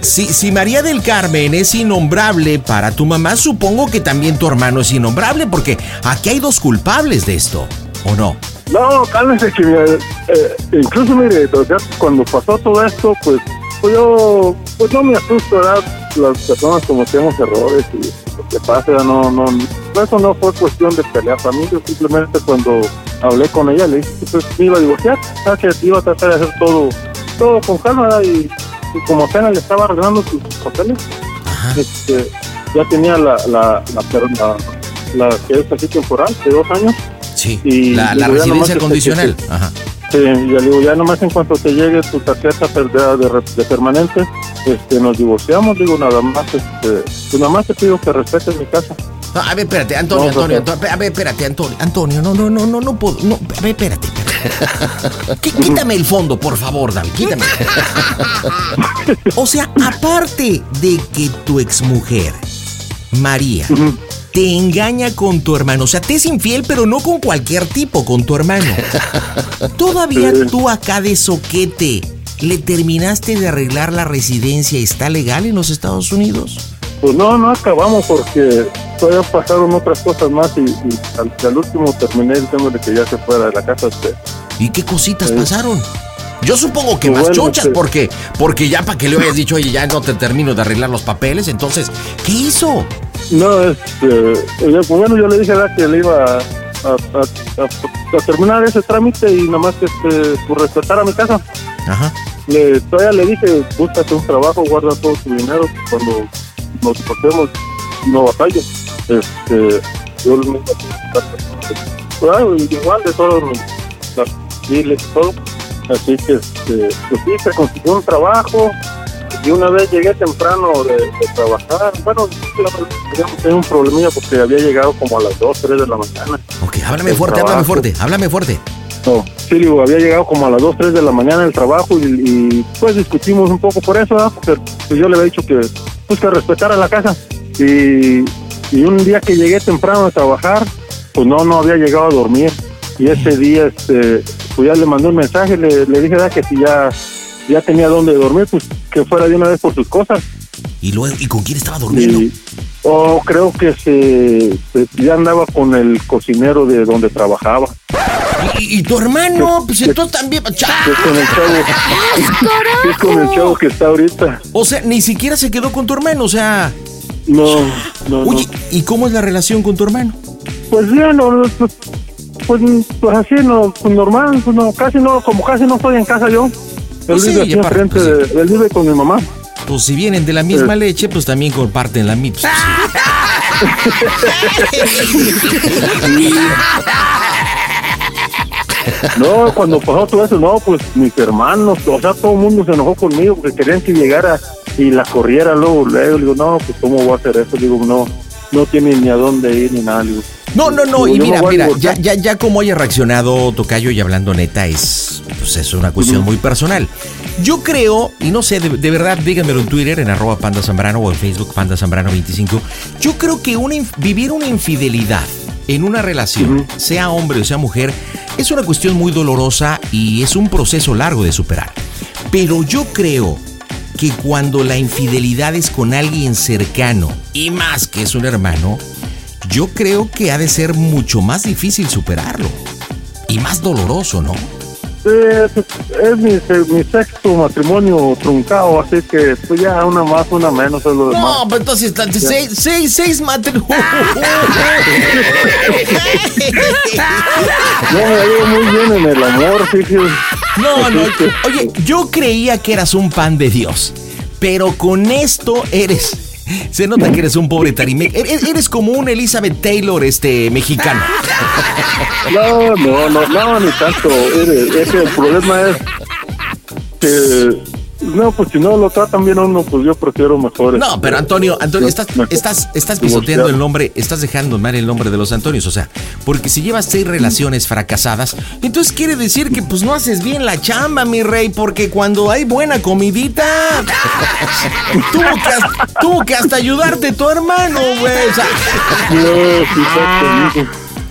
Si, si María del Carmen es innombrable para tu mamá, supongo que también tu hermano es innombrable, porque aquí hay dos culpables de esto, ¿o no? No, cálmese que eh, eh, incluso mire, o sea, cuando pasó todo esto, pues, pues yo, pues no me asusto, ¿verdad? Las personas cometemos errores y lo que pasa, no, no, eso no fue cuestión de pelear para mí, yo simplemente cuando hablé con ella le dije que pues, me iba a divorciar, que iba a tratar de hacer todo, todo con calma, ¿verdad? Y, y como apenas le estaba arreglando sus papeles, este, ya tenía la, la, la, la, la que es temporal, de dos años. Sí, Y la, la residencia que- condicional. que- Ajá. Sí, ya le digo, ya nomás en cuanto te llegue tu tarjeta perdida de, permanente, este, nos divorciamos, digo, nada más, este, pues nada más te pido que respetes mi casa. No, a ver, espérate, Antonio, No, Antonio, Antonio, a ver, espérate, Antonio, Antonio, no, no, no, no, no puedo, no, a ver, espérate, espérate. Quí- Quítame el fondo, por favor, David, quítame. O sea, aparte de que tu exmujer, María, te engaña con tu hermano, o sea, te es infiel, pero no con cualquier tipo, con tu hermano. Todavía tú acá de soquete, ¿le terminaste de arreglar la residencia? ¿Está legal en los Estados Unidos? Pues no, no acabamos porque todavía pasaron otras cosas más y, y al, al último terminé diciéndole que ya se fuera de la casa. ¿Y qué cositas pasaron? Yo supongo que Pues más chonchas, porque, porque ya para que le hayas dicho, oye, ya no te termino de arreglar los papeles, entonces, ¿qué hizo? No, este, yo- pues bueno, yo le dije ¿verdad? que le iba a, a- a- a- a terminar ese trámite y nada más que este, por respetar a mi casa. Ajá. Le, todavía le dije, búscate un trabajo, guarda todo tu dinero, cuando nos divorciemos, no batalles. Este, yo le mismo, claro, igual de todos las biles y todo. Así que, este, pues sí, se consiguió un trabajo, y una vez llegué temprano de, de trabajar. Bueno, digamos, tenía un problemilla porque había llegado como a las 2, 3 de la mañana. Ok, háblame El fuerte, háblame fuerte, háblame fuerte. No, sí, digo, había llegado como a las 2, 3 de la mañana del trabajo y, y, pues discutimos un poco por eso, ¿verdad? porque pues, yo le había dicho que, pues, que respetara la casa. Y, y un día que llegué temprano a trabajar, pues no, no había llegado a dormir. Y ese día, este, pues ya le mandé un mensaje, le, le dije ¿verdad? que si ya, ya tenía dónde dormir, pues que fuera de una vez por sus cosas. ¿Y luego, y con quién estaba durmiendo? Y, oh, creo que se, se- ya andaba con el cocinero de donde trabajaba. ¿Y, y tu hermano? Pues entonces también... Que es con el chavo, que es con el chavo que está ahorita. O sea, ni siquiera se quedó con tu hermano, o sea... No, no, Oye, ¿y cómo es la relación con tu hermano? Pues ya no, no, pues, pues, pues así, no, pues normal, pues no, casi no, como casi no estoy en casa yo. Él Pues sí, vive aquí enfrente, pues él vive con mi mamá. Pues si vienen de la misma leche, pues también comparten la misma. No, cuando pasó todo eso, no, pues mis hermanos, o sea, todo el mundo se enojó conmigo porque querían que llegara y la corriera luego, luego, le digo, no, pues cómo voy a hacer eso, digo, no, no tiene ni a dónde ir ni nada, digo. No, no, no, y mira, mira, ya, ya, ya como haya reaccionado Tocayo y hablando neta es, pues es una cuestión muy personal. Yo creo, y no sé, de, de verdad, díganmelo en Twitter, en arroba Panda Zambrano o en Facebook Panda Zambrano 25. Yo creo que una, vivir una infidelidad en una relación, sea hombre o sea mujer, es una cuestión muy dolorosa y es un proceso largo de superar. Pero yo creo que cuando la infidelidad es con alguien cercano y más que es un hermano, yo creo que ha de ser mucho más difícil superarlo y más doloroso, ¿no? Eh, pues, es mi, mi sexto matrimonio truncado, así que pues ya una más, una menos es lo demás. No, pero entonces seis, seis, seis matrimonios. Yo me ha ido muy bien en el amor, fíjese. No, no, oye, yo creía que eras un pan de Dios, pero con esto eres. Se nota que eres un pobre tarimé. Eres, eres como un Elizabeth Taylor este mexicano. No, no, no, no, ni tanto. Es, es que el problema es que no, pues si no lo tratan bien a uno, pues yo prefiero mejor. No, este, pero Antonio, Antonio, estás, estás, estás pisoteando el nombre, estás dejando mal el nombre de los Antonios, o sea, porque si llevas seis relaciones fracasadas, entonces quiere decir que pues no haces bien la chamba, mi rey, porque cuando hay buena comidita, tuvo que, hasta- tuvo que hasta ayudarte tu hermano, güey. o sea.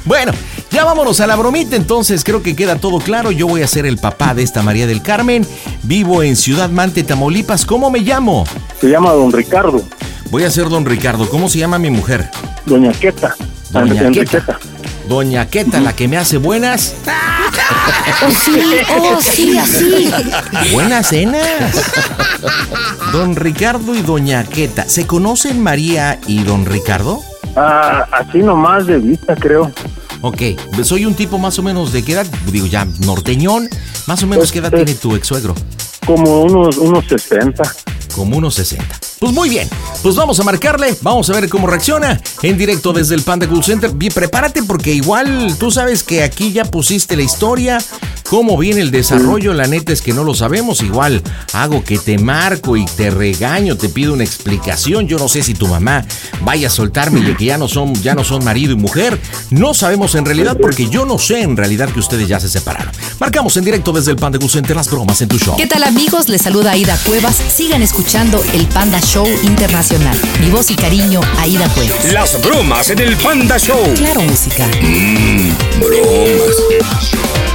Bueno, ya vámonos a la bromita, entonces creo que queda todo claro. Yo voy a ser el papá de esta María del Carmen. Vivo en Ciudad Mante, Tamaulipas. ¿Cómo me llamo? Se llama Don Ricardo. Voy a ser Don Ricardo. ¿Cómo se llama mi mujer? Doña Queta. Doña Enriqueta. Queta. Doña Queta, la que me hace buenas. Oh, sí, oh, sí, así. Buenas cenas. Don Ricardo y Doña Queta. ¿Se conocen María y Don Ricardo? Ah, así nomás de vista, creo. Ok, soy un tipo más o menos de qué edad, digo ya norteñón, más o menos qué edad tiene tu ex suegro. Como unos, unos 60. Como unos 60. Pues muy bien, pues vamos a marcarle, vamos a ver cómo reacciona en directo desde el Panda Cool Center. Bien, prepárate porque igual tú sabes que aquí ya pusiste la historia, cómo viene el desarrollo, la neta es que no lo sabemos. Igual hago que te marco y te regaño, te pido una explicación. Yo no sé si tu mamá vaya a soltarme de que ya no son, ya no son marido y mujer. No sabemos en realidad porque yo no sé en realidad que ustedes ya se separaron. Marcamos en directo desde el Panda Center las bromas en tu show. ¿Qué tal amigos? Les saluda Aida Cuevas. Sigan escuchando el Panda Show Internacional. Mi voz y cariño, Aida Cuevas. Las bromas en el Panda Show. Claro, música. Mmm, bromas.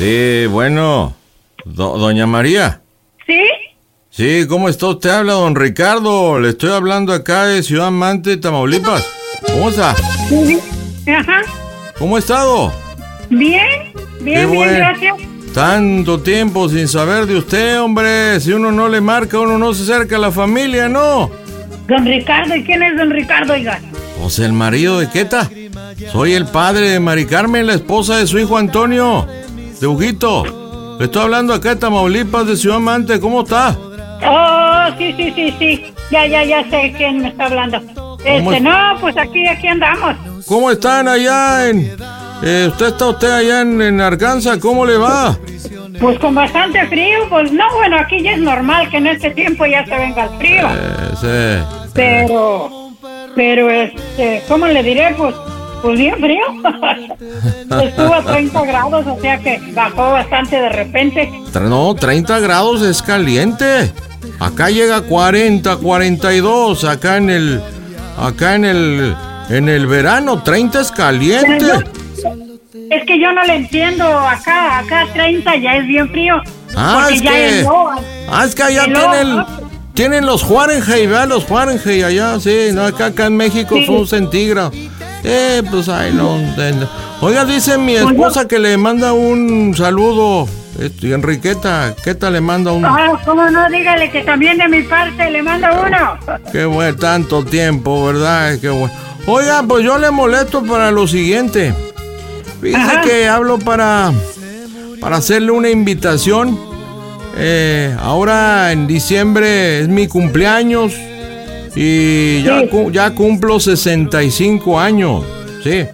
Sí, bueno. Do- Doña María. ¿sí? Sí, ¿cómo está usted? Habla don Ricardo. Le estoy hablando acá de Ciudad Mante, Tamaulipas. ¿Cómo está? Sí. Ajá. ¿Cómo ha estado? Bien, bien, bien, gracias. Tanto tiempo sin saber de usted, hombre. Si uno no le marca, uno no se acerca a la familia, ¿no? Don Ricardo, ¿y quién es don Ricardo, oiga? Pues el marido de Queta. Soy el padre de Mari Carmen, la esposa de su hijo Antonio. De Huguito. Le estoy hablando acá de Tamaulipas, de Ciudad Mante. ¿Cómo está? Oh, sí, sí, sí, sí. Ya, ya, ya sé quién me está hablando. Este, es? no, pues aquí, aquí andamos. ¿Cómo están allá en... eh, ¿Usted está usted allá en, en Arkansas? ¿Cómo le va? Pues con bastante frío, pues no, bueno, aquí ya es normal que en este tiempo ya se venga el frío. Eh, sí. Pero, pero, este, ¿cómo le diré? Pues, pues bien frío. Estuvo a 30 grados, o sea que bajó bastante de repente. No, 30 grados es caliente. Acá llega a 40, 42. Acá en el... Acá en el... En el verano, 30 es caliente. Es que yo no le entiendo, acá, acá 30 ya es bien frío. Ah, es ya que... es no, Ah, es que allá tienen... no. Tienen los Fahrenheit, ¿verdad? Los Fahrenheit allá, sí. No, acá, acá en México Sí. son centígrados. Eh, pues ahí no. Oiga, dice mi Pues esposa que le manda un saludo. Este, Enriqueta, ¿qué tal le manda un... Ah, ¿cómo no? Dígale que también de mi parte le mando uno. Qué bueno, tanto tiempo, ¿verdad? Qué bueno. Oiga, pues yo le molesto para lo siguiente. Fíjese que hablo para, para hacerle una invitación. Eh, ahora en diciembre es mi cumpleaños y ya, Sí. cu- ya cumplo 65 años. Sí.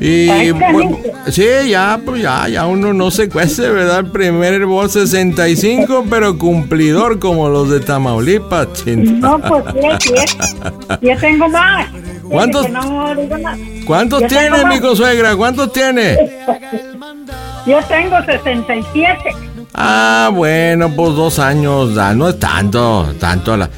Y Ay, bueno, canijo. sí, ya, pues ya, ya uno no se cuece, ¿verdad? El primer hervor 65, pero cumplidor como los de Tamaulipas. No, pues sí, sí. Yo tengo más. ¿Cuántos- no más. ¿Cuántos Yo tiene, mi consuegra? ¿Cuántos tiene? Yo tengo 67. Ah, bueno, pues dos años, ah, no es tanto, tanto la...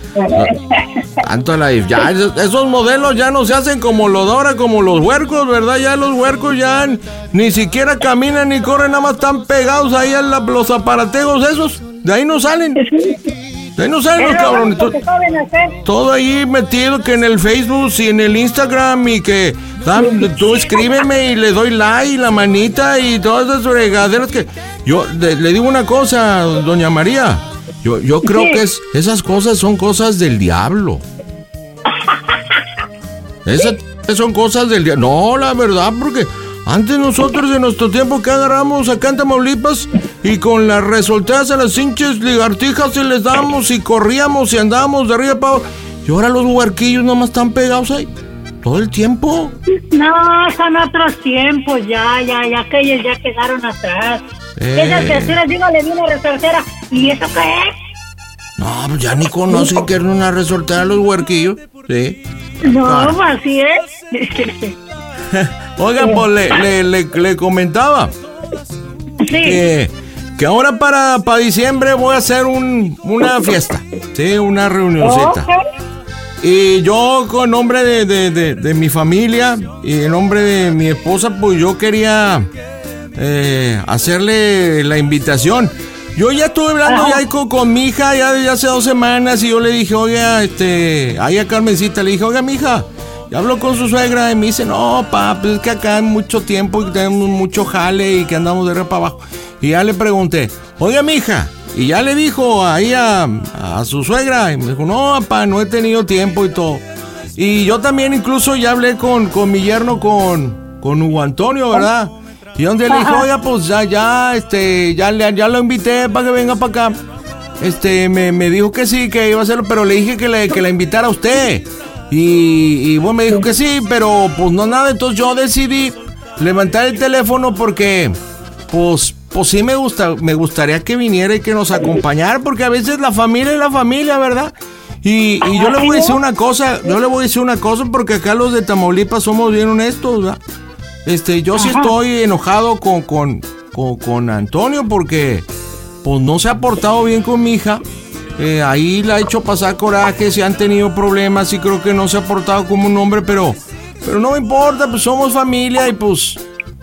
Tanto la ya esos, esos modelos ya no se hacen como Lodora, como los huercos, ¿verdad? Ya los huercos ya ni siquiera caminan ni corren, nada más están pegados ahí a la- los aparategos esos. De ahí no salen. De ahí no salen los Es lo cabrones. Todo ahí metido que en el Facebook y en el Instagram y que tú escríbeme y le doy like y la manita y todas esas fregaderas que yo le, le digo una cosa, doña María. Yo, yo creo Sí. que es, esas cosas son cosas del diablo. Esas son cosas del diablo. No, la verdad, porque antes nosotros en nuestro tiempo que agarramos acá en Tamaulipas y con las resolteas a las hinches ligartijas y les damos y corríamos y andábamos de arriba para. Y ahora los huerquillos nomás están pegados ahí todo el tiempo. No, son otros tiempos, ya, ya, ya, aquellos ya quedaron atrás. Eh. Esas terceras, digo, le di una resortera. ¿Y eso qué es? No, pues ya ni conocen que era una resoltera los huerquillos. Sí. No, Claro. pues así es. Oiga, pues le, le, le- le comentaba que, que ahora para, para diciembre voy a hacer un, una fiesta, sí, una reunioncita. Y yo con nombre de, de- de- de mi familia y en nombre de mi esposa, pues yo quería eh, hacerle la invitación. Yo ya estuve hablando ya con, con mi hija ya desde hace dos semanas y yo le dije, oiga, este, ahí a Carmencita, le dije, oiga, mi hija, ya habló con su suegra y me dice, no, pa, pues es que acá hay mucho tiempo y tenemos mucho jale y que andamos de arriba para abajo. Y ya le pregunté, oiga, mi hija, y ya le dijo ahí a, a su suegra, y me dijo, no, papá, no he tenido tiempo y todo. Y yo también incluso ya hablé con, con mi yerno, con, con Hugo Antonio, ¿verdad? Y donde le Ajá. oiga, pues ya, ya, este, ya, ya lo invité para que venga para acá. Este, me, me dijo que sí, que iba a hacerlo, pero le dije que, le, que la invitara a usted. Y, y bueno, me dijo que sí, pero pues no nada, entonces yo decidí levantar el teléfono porque, pues, pues sí me gusta, me gustaría que viniera y que nos acompañara, porque a veces la familia es la familia, ¿verdad? Y, y yo le voy a decir una cosa, yo le voy a decir una cosa, porque acá los de Tamaulipas somos bien honestos, ¿verdad? Este, yo sí estoy enojado con, con, con, con Antonio porque pues no se ha portado bien con mi hija. Eh, ahí la ha hecho pasar coraje, se han tenido problemas y creo que no se ha portado como un hombre, pero, pero no me importa, pues somos familia y pues,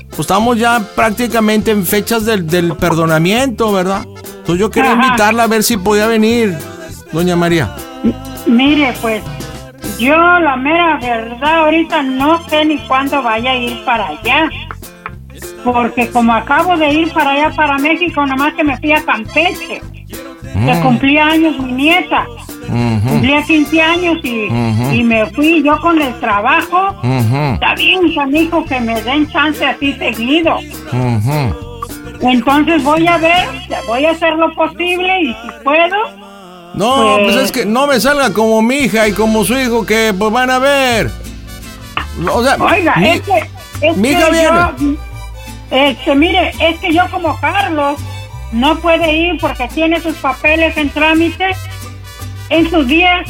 pues estamos ya prácticamente en fechas del, del perdonamiento, ¿verdad? Entonces yo quería Ajá. invitarla a ver si podía venir, doña María. Mire, pues, yo la mera verdad ahorita no sé ni cuándo vaya a ir para allá. Porque como acabo de ir para allá, para México, nomás que me fui a Campeche. Que Mm. cumplía años mi nieta. Cumplía 15 años y, y me fui yo con el trabajo. Ujú. Está bien, canijo, que me den chance así seguido. Entonces voy a ver, voy a hacer lo posible y si puedo, No, Pues- pues es que no me salga como mi hija y como su hijo que pues van a ver. O sea, Oiga, mi, es que, es mi que hija yo- viene. este, mire, es que yo como Carlos no puede ir porque tiene sus papeles en trámite. En sus días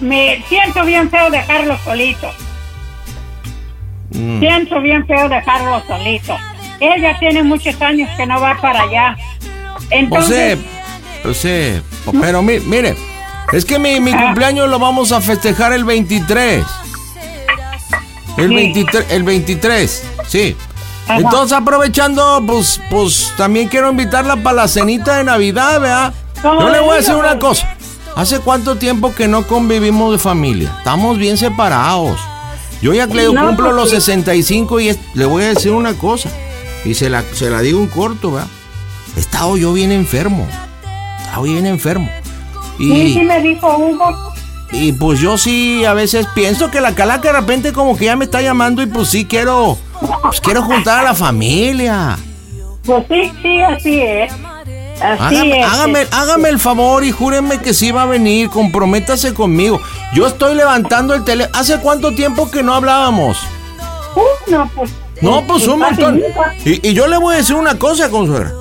me siento bien feo dejarlo solito. Mm. Siento bien feo dejarlo solito. Él ya tiene muchos años que no va para allá. Entonces, sí, pues pero mi- mire, es que mi, mi cumpleaños lo vamos a festejar el 23. El Sí. 23, el 23, sí. Ajá. Entonces aprovechando, pues, pues también quiero invitarla para la cenita de Navidad, ¿verdad? Yo le voy a decir una cosa. ¿Hace cuánto tiempo que no convivimos de familia? Estamos bien separados. Yo ya No, cumplo pues los sí. 65 y es- le voy a decir una cosa. Y se la, se la digo en corto, ¿verdad? He estado yo bien enfermo. He estado bien enfermo. sí, sí Y, me dijo Hugo. y pues yo sí a veces pienso que la calaca de repente como que ya me está llamando y pues sí quiero, pues quiero juntar a la familia. Pues sí, sí, así es. Así Hágame, es. hágame, hágame el favor y júrenme que sí va a venir, comprométase conmigo. Yo estoy levantando el teléfono. ¿Hace cuánto tiempo que no hablábamos? Uh, no, pues. No, pues un montón. Y, y yo le voy a decir una cosa, consuegra.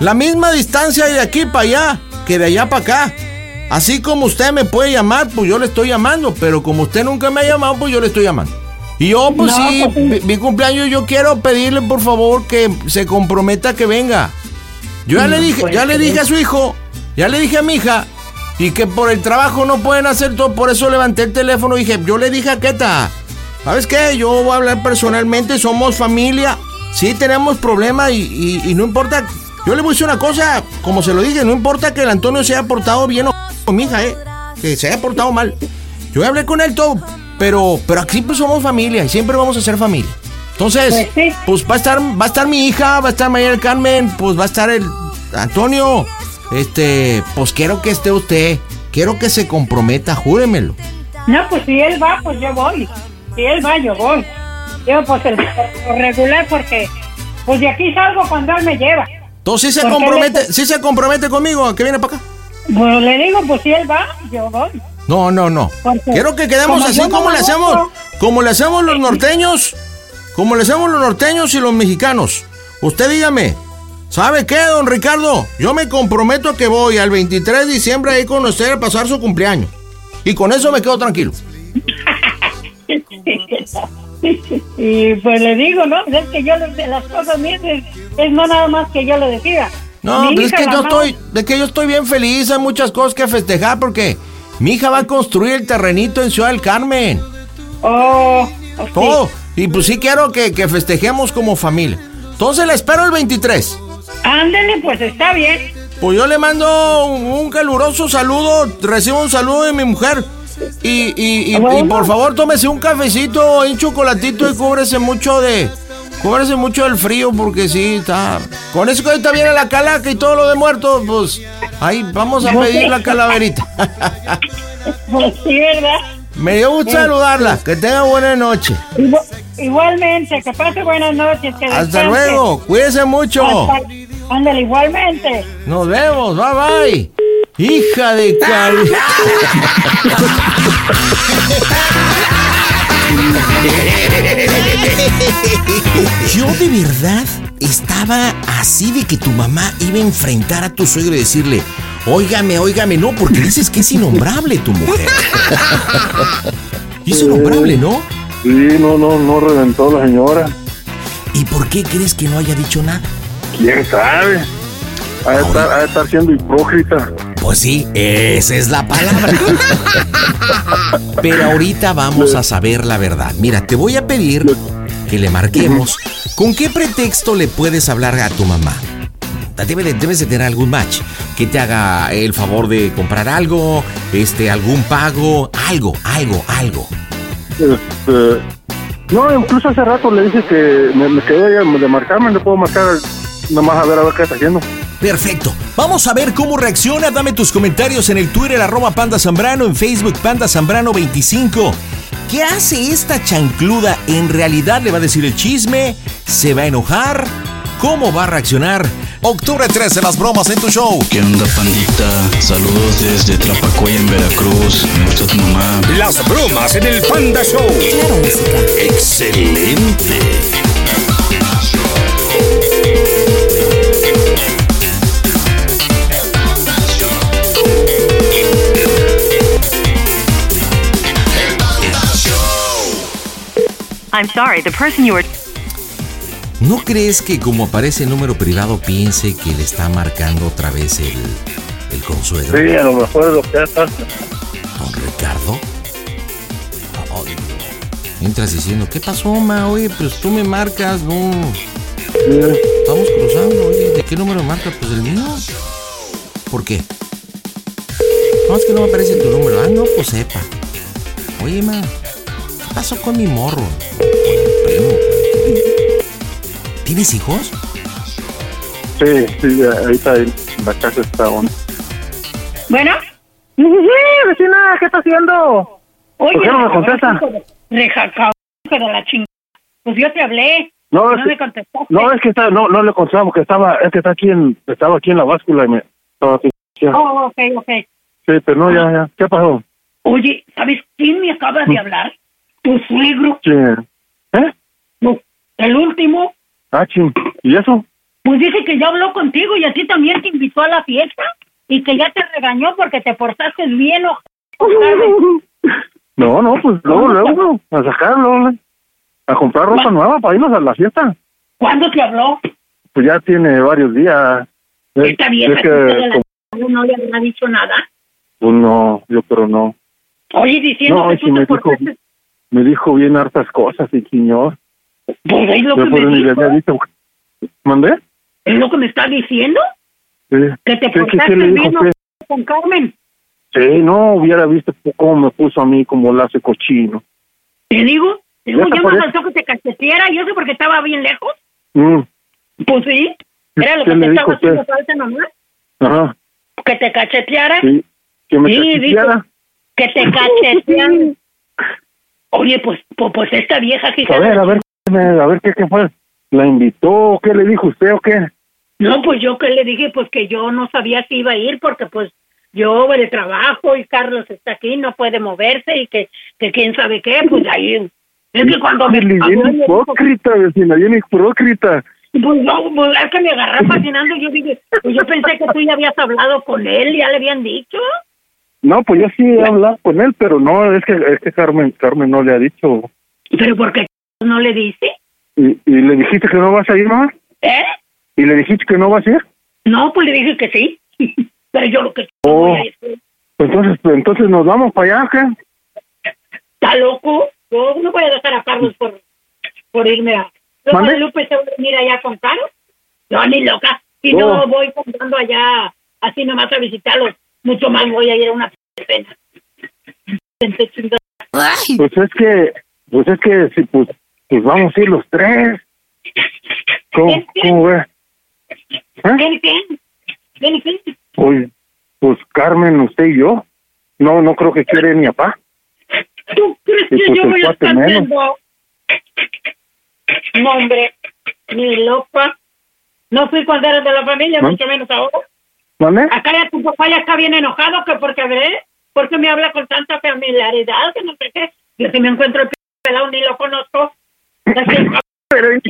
La misma distancia de aquí para allá que de allá para acá. Así como usted me puede llamar, pues yo le estoy llamando. Pero como usted nunca me ha llamado, pues yo le estoy llamando. Y yo, pues No, sí, pues mi, mi cumpleaños, yo quiero pedirle por favor que se comprometa que venga. Yo ya le No, dije, pues, ya le sí. dije a su hijo, ya le dije a mi hija, y que por el trabajo no pueden hacer todo, por eso levanté el teléfono y dije, yo le dije a Keta, ¿sabes qué? Yo voy a hablar personalmente, somos familia, sí tenemos problemas y, y- y no importa, yo le voy a decir una cosa, como se lo dije, no importa que el Antonio se haya portado bien o con mi hija, ¿eh? Que se haya portado mal. Yo hablé con él todo, pero, pero aquí pues somos familia y siempre vamos a ser familia. Entonces, pues va a estar, va a estar mi hija, va a estar María del Carmen, pues va a estar el Antonio. Este, pues quiero que esté usted, quiero que se comprometa, júremelo. No, pues si él va, pues yo voy. Si él va, yo voy. Yo, pues el lo regular, porque pues de aquí salgo cuando él me lleva. Entonces, ¿sí se compromete, él- sí se compromete conmigo a que viene para acá? Pues le digo, pues si él va, yo voy. No, no, no. Quiero que quedemos así no como le hacemos, gusto. como le hacemos los norteños, como le hacemos los norteños y los mexicanos. Usted dígame, ¿sabe qué, don Ricardo? Yo me comprometo a que voy al 23 de diciembre ahí con usted a pasar su cumpleaños. Y con eso me quedo tranquilo. y pues le digo, ¿no? Es que yo de las cosas mías es, es no nada más que yo le decida. No, pero es que yo estoy, es que yo estoy bien feliz, hay muchas cosas que festejar porque mi hija va a construir el terrenito en Ciudad del Carmen. Oh, Todo. Y pues sí quiero que, que festejemos como familia. Entonces la espero el 23. Ándele, pues está bien. Pues yo le mando un, un caluroso saludo, recibo un saludo de mi mujer. Y, y- y- y por favor tómese un cafecito y un chocolatito y cúbrese mucho de... Cúbrese mucho del frío porque sí, está... Con eso que ahorita viene la calaca y todo lo de muertos, pues... Ahí vamos a pedir la calaverita. Pues sí, ¿verdad? Me dio gusto saludarla. Que tenga buena noche. Igu- Igualmente, que pase buenas noches. Que Hasta descanse. luego. Cuídese mucho. Ándale, igualmente. Nos vemos. Bye bye. Hija de cali. Yo de verdad estaba así de que tu mamá iba a enfrentar a tu suegro y decirle, óigame, óigame, no, porque dices que es innombrable tu mujer. Y es innombrable, ¿no? Sí, no, no, no reventó la señora. ¿Y por qué crees que no haya dicho nada? ¿Quién sabe? Ha de estar, ha de estar siendo hipócrita. Pues sí, esa es la palabra. Pero ahorita vamos a saber la verdad. Mira, te voy a pedir que le marquemos. ¿Con qué pretexto le puedes hablar a tu mamá? Debe de- debes de tener algún match que te haga el favor de comprar algo, este, algún pago, algo, algo, algo. Este, no, incluso hace rato le dije que me, me quedé de marcarme, le puedo marcar nomás a ver a ver qué está haciendo. Perfecto. Vamos a ver cómo reacciona. Dame tus comentarios en el Twitter arroba Panda Zambrano, en Facebook Panda Zambrano 25. ¿Qué hace esta chancluda? ¿En realidad le va a decir el chisme? ¿Se va a enojar? ¿Cómo va a reaccionar? Octubre 13, las bromas en tu show. ¿Qué onda, pandita? Saludos desde Trapacoya, en Veracruz. Me gusta tu mamá. Las bromas en el Panda Show. Excelente. I'm sorry, the person you are. ¿No crees que como aparece el número privado piense que le está marcando otra vez el, el consuelo? Sí, a lo mejor es lo que pasa. Don Ricardo. Ay, no. Entras diciendo, ¿qué pasó, ma? Oye, pues tú me marcas, no. Estamos cruzando, oye, ¿de qué número marcas? Pues el mío. ¿Por qué? No, es que no me aparece tu número. Ah, no, pues sepa. Oye, ma, ¿qué pasó con mi morro? Primo. ¿Tienes hijos? Sí, sí, ahorita en la casa está uno. Bueno. Sí, vecina, ¿qué está haciendo? Oye, ¿Por qué no me contesta? Hijo de la chingada. Pues yo te hablé. No, No, es que- me contestaste. No, es que está, no, no le contestamos que estaba, es que está aquí en, estaba aquí en la báscula y me estaba aquí. ya. Oh, ok, ok. Sí, pero no, ya, ya. ¿Qué pasó? Oye, ¿sabes quién me acaba de hablar? Tu suegro. Sí. ¿Eh? No, el último. Ah, ching. ¿Y eso? Pues dice que ya habló contigo y a ti también te invitó a la fiesta y que ya te regañó porque te portaste bien o No, no, pues luego, luego, a sacarlo, a comprar ropa nueva para irnos a la fiesta. ¿Cuándo te habló? Pues ya tiene varios días. Es- Esta vieja es que la no le habrá dicho nada. Pues no, yo pero no. Oye, diciendo No, que tú me te dijo, portaste... me dijo bien hartas cosas el señor. Pues es lo Yo que me dijo. dicho. ¿Mandé? Es lo que me está diciendo. Sí. Que te ¿Qué- qué- portaste dijo bien usted? con Carmen. Sí, no hubiera visto cómo me puso a mí como lazo cochino. Te digo, te digo, Ya ya me faltó que te cacheteara y eso porque estaba bien lejos. Mm, Pues sí, era lo ¿Qué que te dijo estaba haciendo falta nomás. Ajá, Que te cacheteara. sí. Que me Sí, cacheteara. dijo que te cacheteara. Oye, pues, pues, pues esta vieja que... A ver, a ver, a ver qué, qué fue. ¿La invitó? ¿Qué le dijo usted o qué? No, pues yo que le dije, pues que yo no sabía si iba a ir porque pues yo el trabajo y Carlos está aquí, no puede moverse y que, que quién sabe qué, pues ahí... Es que cuando me... Bien hipócrita, vecina, bien hipócrita. Pues no, pues es que me agarré fascinando. Yo dije, pues yo pensé que tú ya habías hablado con él, ya le habían dicho. No, pues yo sí he hablado con él, pero no, es que, es que Carmen, Carmen no le ha dicho. Pero ¿por qué no le dice? ¿Y, y le dijiste que no vas a ir, mamá? ¿Eh? ¿Y le dijiste que no vas a ir? No, pues le dije que sí. Pero yo lo que Oh, voy a decir, pues entonces, pues entonces nos vamos para allá, ¿o ¿qué? está loco. Yo no voy a dejar a Carlos por, por irme a... Luego ¿Mande? Lupe se va a venir allá con Carlos. No, ni loca. Si no Oh. voy comprando allá así nomás a visitarlos, mucho más voy a ir a una pena. Pues es que, pues es que, sí, pues, pues vamos a ir los tres. ¿Cómo, cómo ve? ¿Quién, quién? ¿Quién, quién? Pues, pues Carmen, usted y yo. No, no creo que quiera ir mi papá. ¿Tú crees Y que pues yo voy a estar menos. viendo? No, hombre, ni loca. No fui cuando eras de la familia, mucho menos ahora. ¿Mande? Acá ya tu papá ya está bien enojado que porque ve, porque me habla con tanta familiaridad, que no sé qué. Yo si me encuentro el pelado ni lo conozco. Pero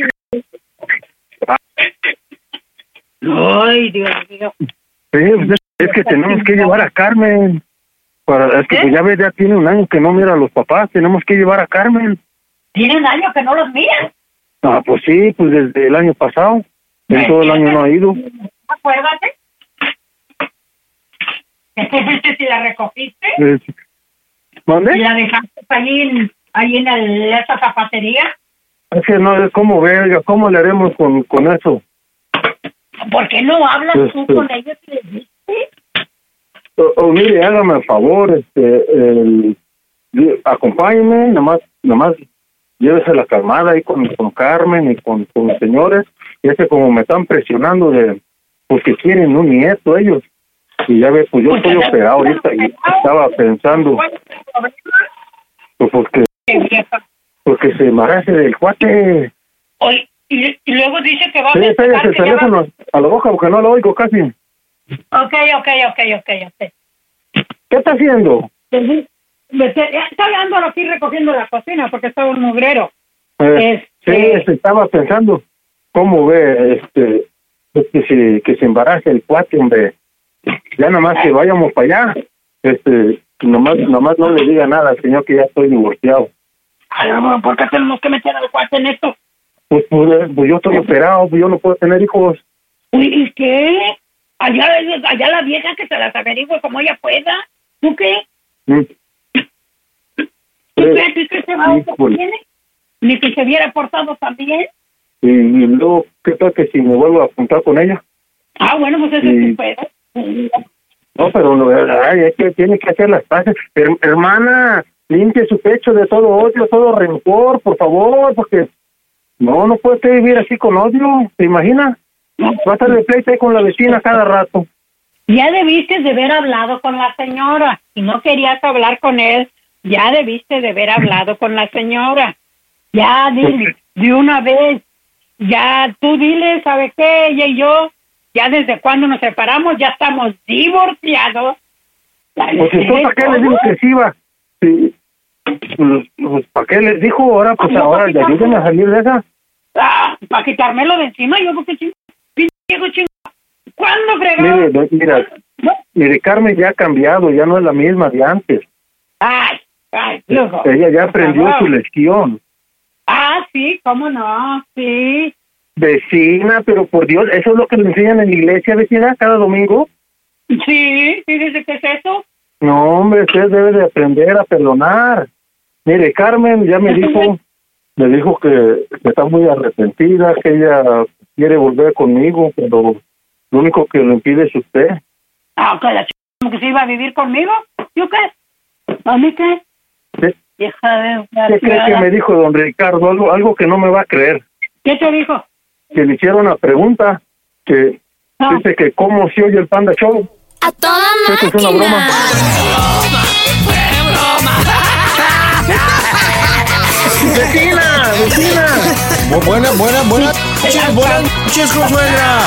Ay, Dios mío. Sí, pues es, que tenemos que llevar a Carmen. Para, es que pues ya ves, ya tiene un año que no mira a los papás. Tenemos que llevar a Carmen. Tiene un año que no los miran. Ah, pues sí, pues desde el año pasado. En todo el año no ha ido. Acuérdate. Fuiste si la recogiste ¿Mande? y la dejaste ahí en, ahí en el- esa zapatería. Es que no, es como verga, ¿cómo le haremos con, con eso? ¿Por qué no hablas Pues, tú con ellos y les dices? O, o mire, hágame el favor, este, el, acompáñeme, nomás, nomás llévese la calmada ahí con, con Carmen y con, con los señores. Y es que como me están presionando de, porque quieren un nieto ellos. Y ya ves, pues yo estoy operado ahorita y estaba pensando, pues porque, porque se embarace del cuate. Oye, y, y luego dice que va a Sí, festejar, pégase el va- teléfono a la boca porque no lo oigo casi. Ok, ok, ok, ok, ok. ¿Qué está haciendo? Te- Está ando aquí recogiendo la cocina porque está un mugrero. Eh, Este- Sí, se estaba pensando, ¿cómo ve este pues que se, que se embarace el cuate, hombre? Ya nomás que vayamos para allá, este, nomás, nomás no le diga nada al señor que ya estoy divorciado. Ay, amor, ¿Por qué tenemos que meter al cuate en esto? Pues, pues, pues yo estoy operado, pues yo no puedo tener hijos. Uy, ¿Y qué? Allá, allá la vieja que se las averigüe como ella pueda. ¿Tú qué? Mm. ¿Tú qué? ¿Tú qué se va. ¿Qué tiene? Ni que se hubiera portado también. Y, y luego, ¿qué tal que si me vuelvo a juntar con ella? Ah, bueno, pues eso Sí. es tu pedo. No, pero no, ay, es que tiene que hacer las paces. Her- hermana, limpie su pecho de todo odio, todo rencor, por favor, porque no, no puede usted vivir así con odio, ¿se imagina? Va a estar de pleito ahí con la vecina cada rato. Ya debiste de haber hablado con la señora. Si no querías hablar con él, ya debiste de haber hablado con la señora. Ya, dile, de una vez. Ya, tú dile, ¿sabe qué? Ella y yo, ya desde cuando nos separamos, ya estamos divorciados. Pues entonces, ¿para qué les digo que sí iba? Sí. Pues, ¿para qué les dijo? Ahora, pues ¿Cómo ahora, qué? ayúdenme a salir de esa. Ah, para quitármelo de encima, yo porque ching... pinche viejo ching... ¿Cuándo fregado? Mire, no, mira, mire, Carmen ya ha cambiado, ya no es la misma de antes. Ay, ay, luego. Ella ya aprendió su lección. Ah, sí, cómo no, sí. Vecina, pero por Dios, ¿eso es lo que le enseñan en la iglesia, vecina, cada domingo? Sí, fíjese que es eso. No, hombre, usted debe de aprender a perdonar. Mire, Carmen ya me dijo, me dijo que, que está muy arrepentida, que ella quiere volver conmigo, pero lo único que lo impide es usted. Ah, que la ch... que se iba a vivir conmigo. ¿Yo qué? ¿A mí qué? ¿Qué, Hija de qué cree que me dijo don Ricardo? Algo, algo que no me va a creer. ¿Qué te dijo? Que le hicieron una pregunta, que Ah. dice que cómo se oye el Panda Show. A toda Creo que es una broma. ¡Vecina! ¡Vecina! Buena, buena, buena. Noches, buenas noches, consuegra.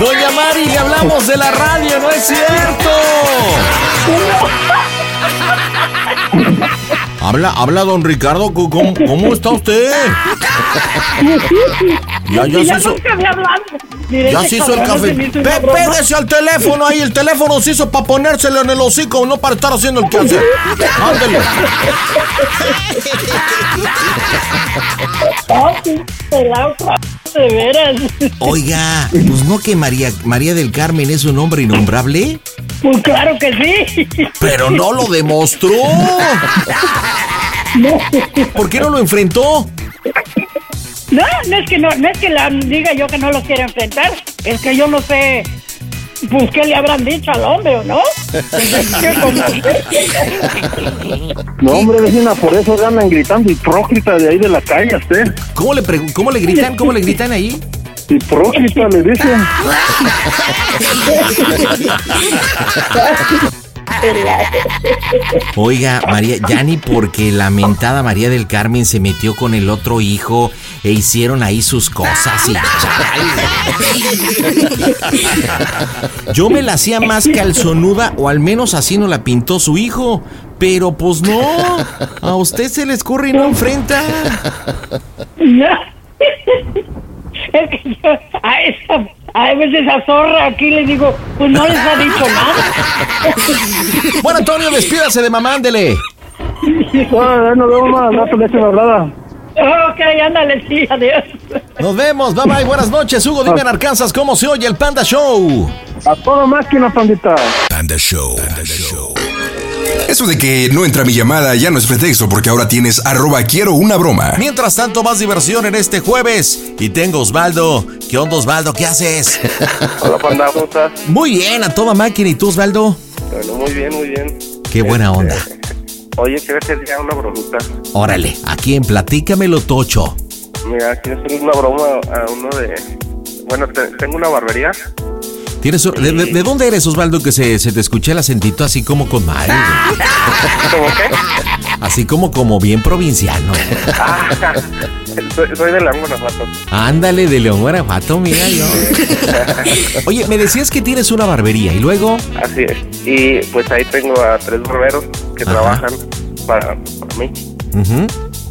Doña Mari, le hablamos de la radio, no es cierto. Habla, habla don Ricardo, ¿cómo, cómo está usted? Ya, ya se hizo, ya se hizo el café. Pe- pégase al teléfono ahí, el teléfono se hizo para ponérselo en el hocico, no para estar haciendo el quehacer. Ándele. Sí, pelado, de veras. Oiga, pues no que María, María del Carmen es un hombre innombrable, Pues claro que sí. pero no lo demostró. No. ¿Por qué no lo enfrentó? No, no es que no, no es que la diga yo que no lo quiero enfrentar, es que yo no sé, pues qué le habrán dicho al hombre o no. Entonces, ¿qué como- No, hombre, vecina, por eso le andan gritando hipócrita de ahí de la calle a usted. ¿Cómo le, pregu- cómo le gritan? ¿Cómo le gritan ahí? Hipócrita le dicen. Oiga, María, ya ni porque la mentada María del Carmen se metió con el otro hijo e hicieron ahí sus cosas y. Yo me la hacía más calzonuda o al menos así no la pintó su hijo. Pero pues no, a usted se le escurre y no enfrenta. Es que yo a esa, a veces esa zorra aquí le digo, pues no les ha dicho nada. Bueno, Antonio, despídase de mamá, ándele. Ah, nos vemos más, rato le echo una hablada. Ok, ándale, sí, adiós. Nos vemos, bye bye, buenas noches. Hugo, dime en Arkansas cómo se oye el Panda Show. A toda máquina, pandita. Panda Show. Eso de que no entra mi llamada ya no es pretexto porque ahora tienes arroba quiero una broma. Mientras tanto, más diversión en este jueves. Y tengo Osvaldo. ¿Qué onda, Osvaldo? ¿Qué haces? Hola, panda, ¿cómo estás? Muy bien, a toda máquina. ¿Y tú, Osvaldo? Bueno, muy bien, muy bien. Qué buena onda. Oye, quiero hacer ya una bromita. Órale, aquí en Platícamelo Tocho. Mira, quiero hacer una broma a uno de... Bueno, te- tengo una barbería. ¿Tienes, de, de- de dónde eres, Osvaldo, que se, se te escuché el acentito así como con Mari? ¿Cómo qué? Así como como bien provinciano. Ah, soy, de León, Guanajuato. Ándale, de León, Guanajuato, mira yo. Oye, me decías que tienes una barbería y luego... Así es. Y pues ahí tengo a tres barberos que Ajá. trabajan para, para mí.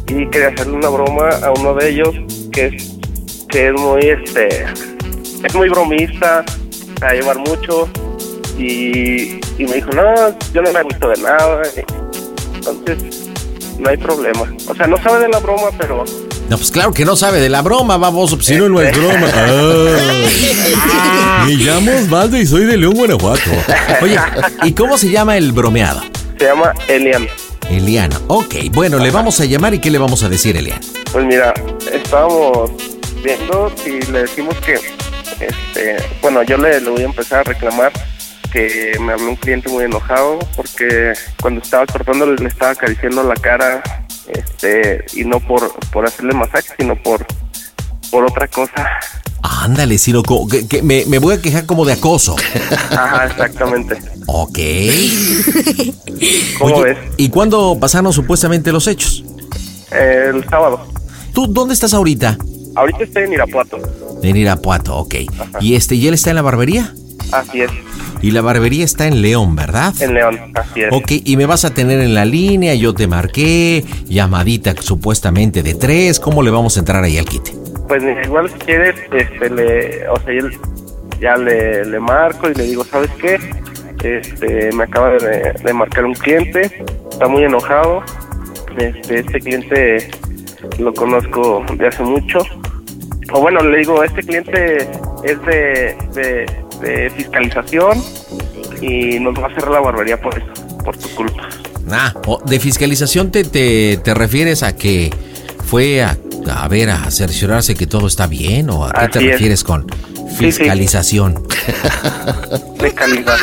Y quería hacerle una broma a uno de ellos que es, que es muy, este... Es muy bromista, a llevar mucho. Y, y me dijo, no, yo no me agüito de nada. Entonces, no hay problema. O sea, no sabe de la broma, pero No, pues claro que no sabe de la broma, baboso, pues si no, no es broma. Ah. me llamo Osvaldo y soy de León, Guanajuato. Oye, ¿y cómo se llama el bromeado? se llama Elian. Eliana. Ok, bueno, le vamos a llamar y ¿qué le vamos a decir, Eliana? Pues mira, estábamos viendo si le decimos que, este, bueno, yo le, le voy a empezar a reclamar que me habló un cliente muy enojado porque cuando estaba cortando le estaba acariciando la cara, este, y no por, por hacerle masaje, sino por, por otra cosa. Ándale, sino que, que me, me voy a quejar como de acoso. Ajá, exactamente. Ok. ¿Cómo Oye, ves? ¿Y cuándo pasaron supuestamente los hechos? El sábado. ¿Tú dónde estás ahorita? Ahorita estoy en Irapuato. En Irapuato, ok. ¿Y este, y él está en la barbería? Así es, Y la barbería está en León, ¿verdad? en León, así es. Ok, y me vas a tener en la línea, yo te marqué, llamadita supuestamente de tres, ¿cómo le vamos a entrar ahí al quite? Pues igual si quieres, este, le, o sea, yo ya le, le marco y le digo, ¿sabes qué? Este, me acaba de, de marcar un cliente, está muy enojado. Este, este cliente lo conozco de hace mucho. o bueno, le digo, este cliente es de, de, de fiscalización y nos va a cerrar la barbería por eso, por tu culpa. Ah, de fiscalización te, te, te refieres a que fue a, a ver, a cerciorarse que todo está bien o a qué te es. refieres con sí. fiscalización. Calidad.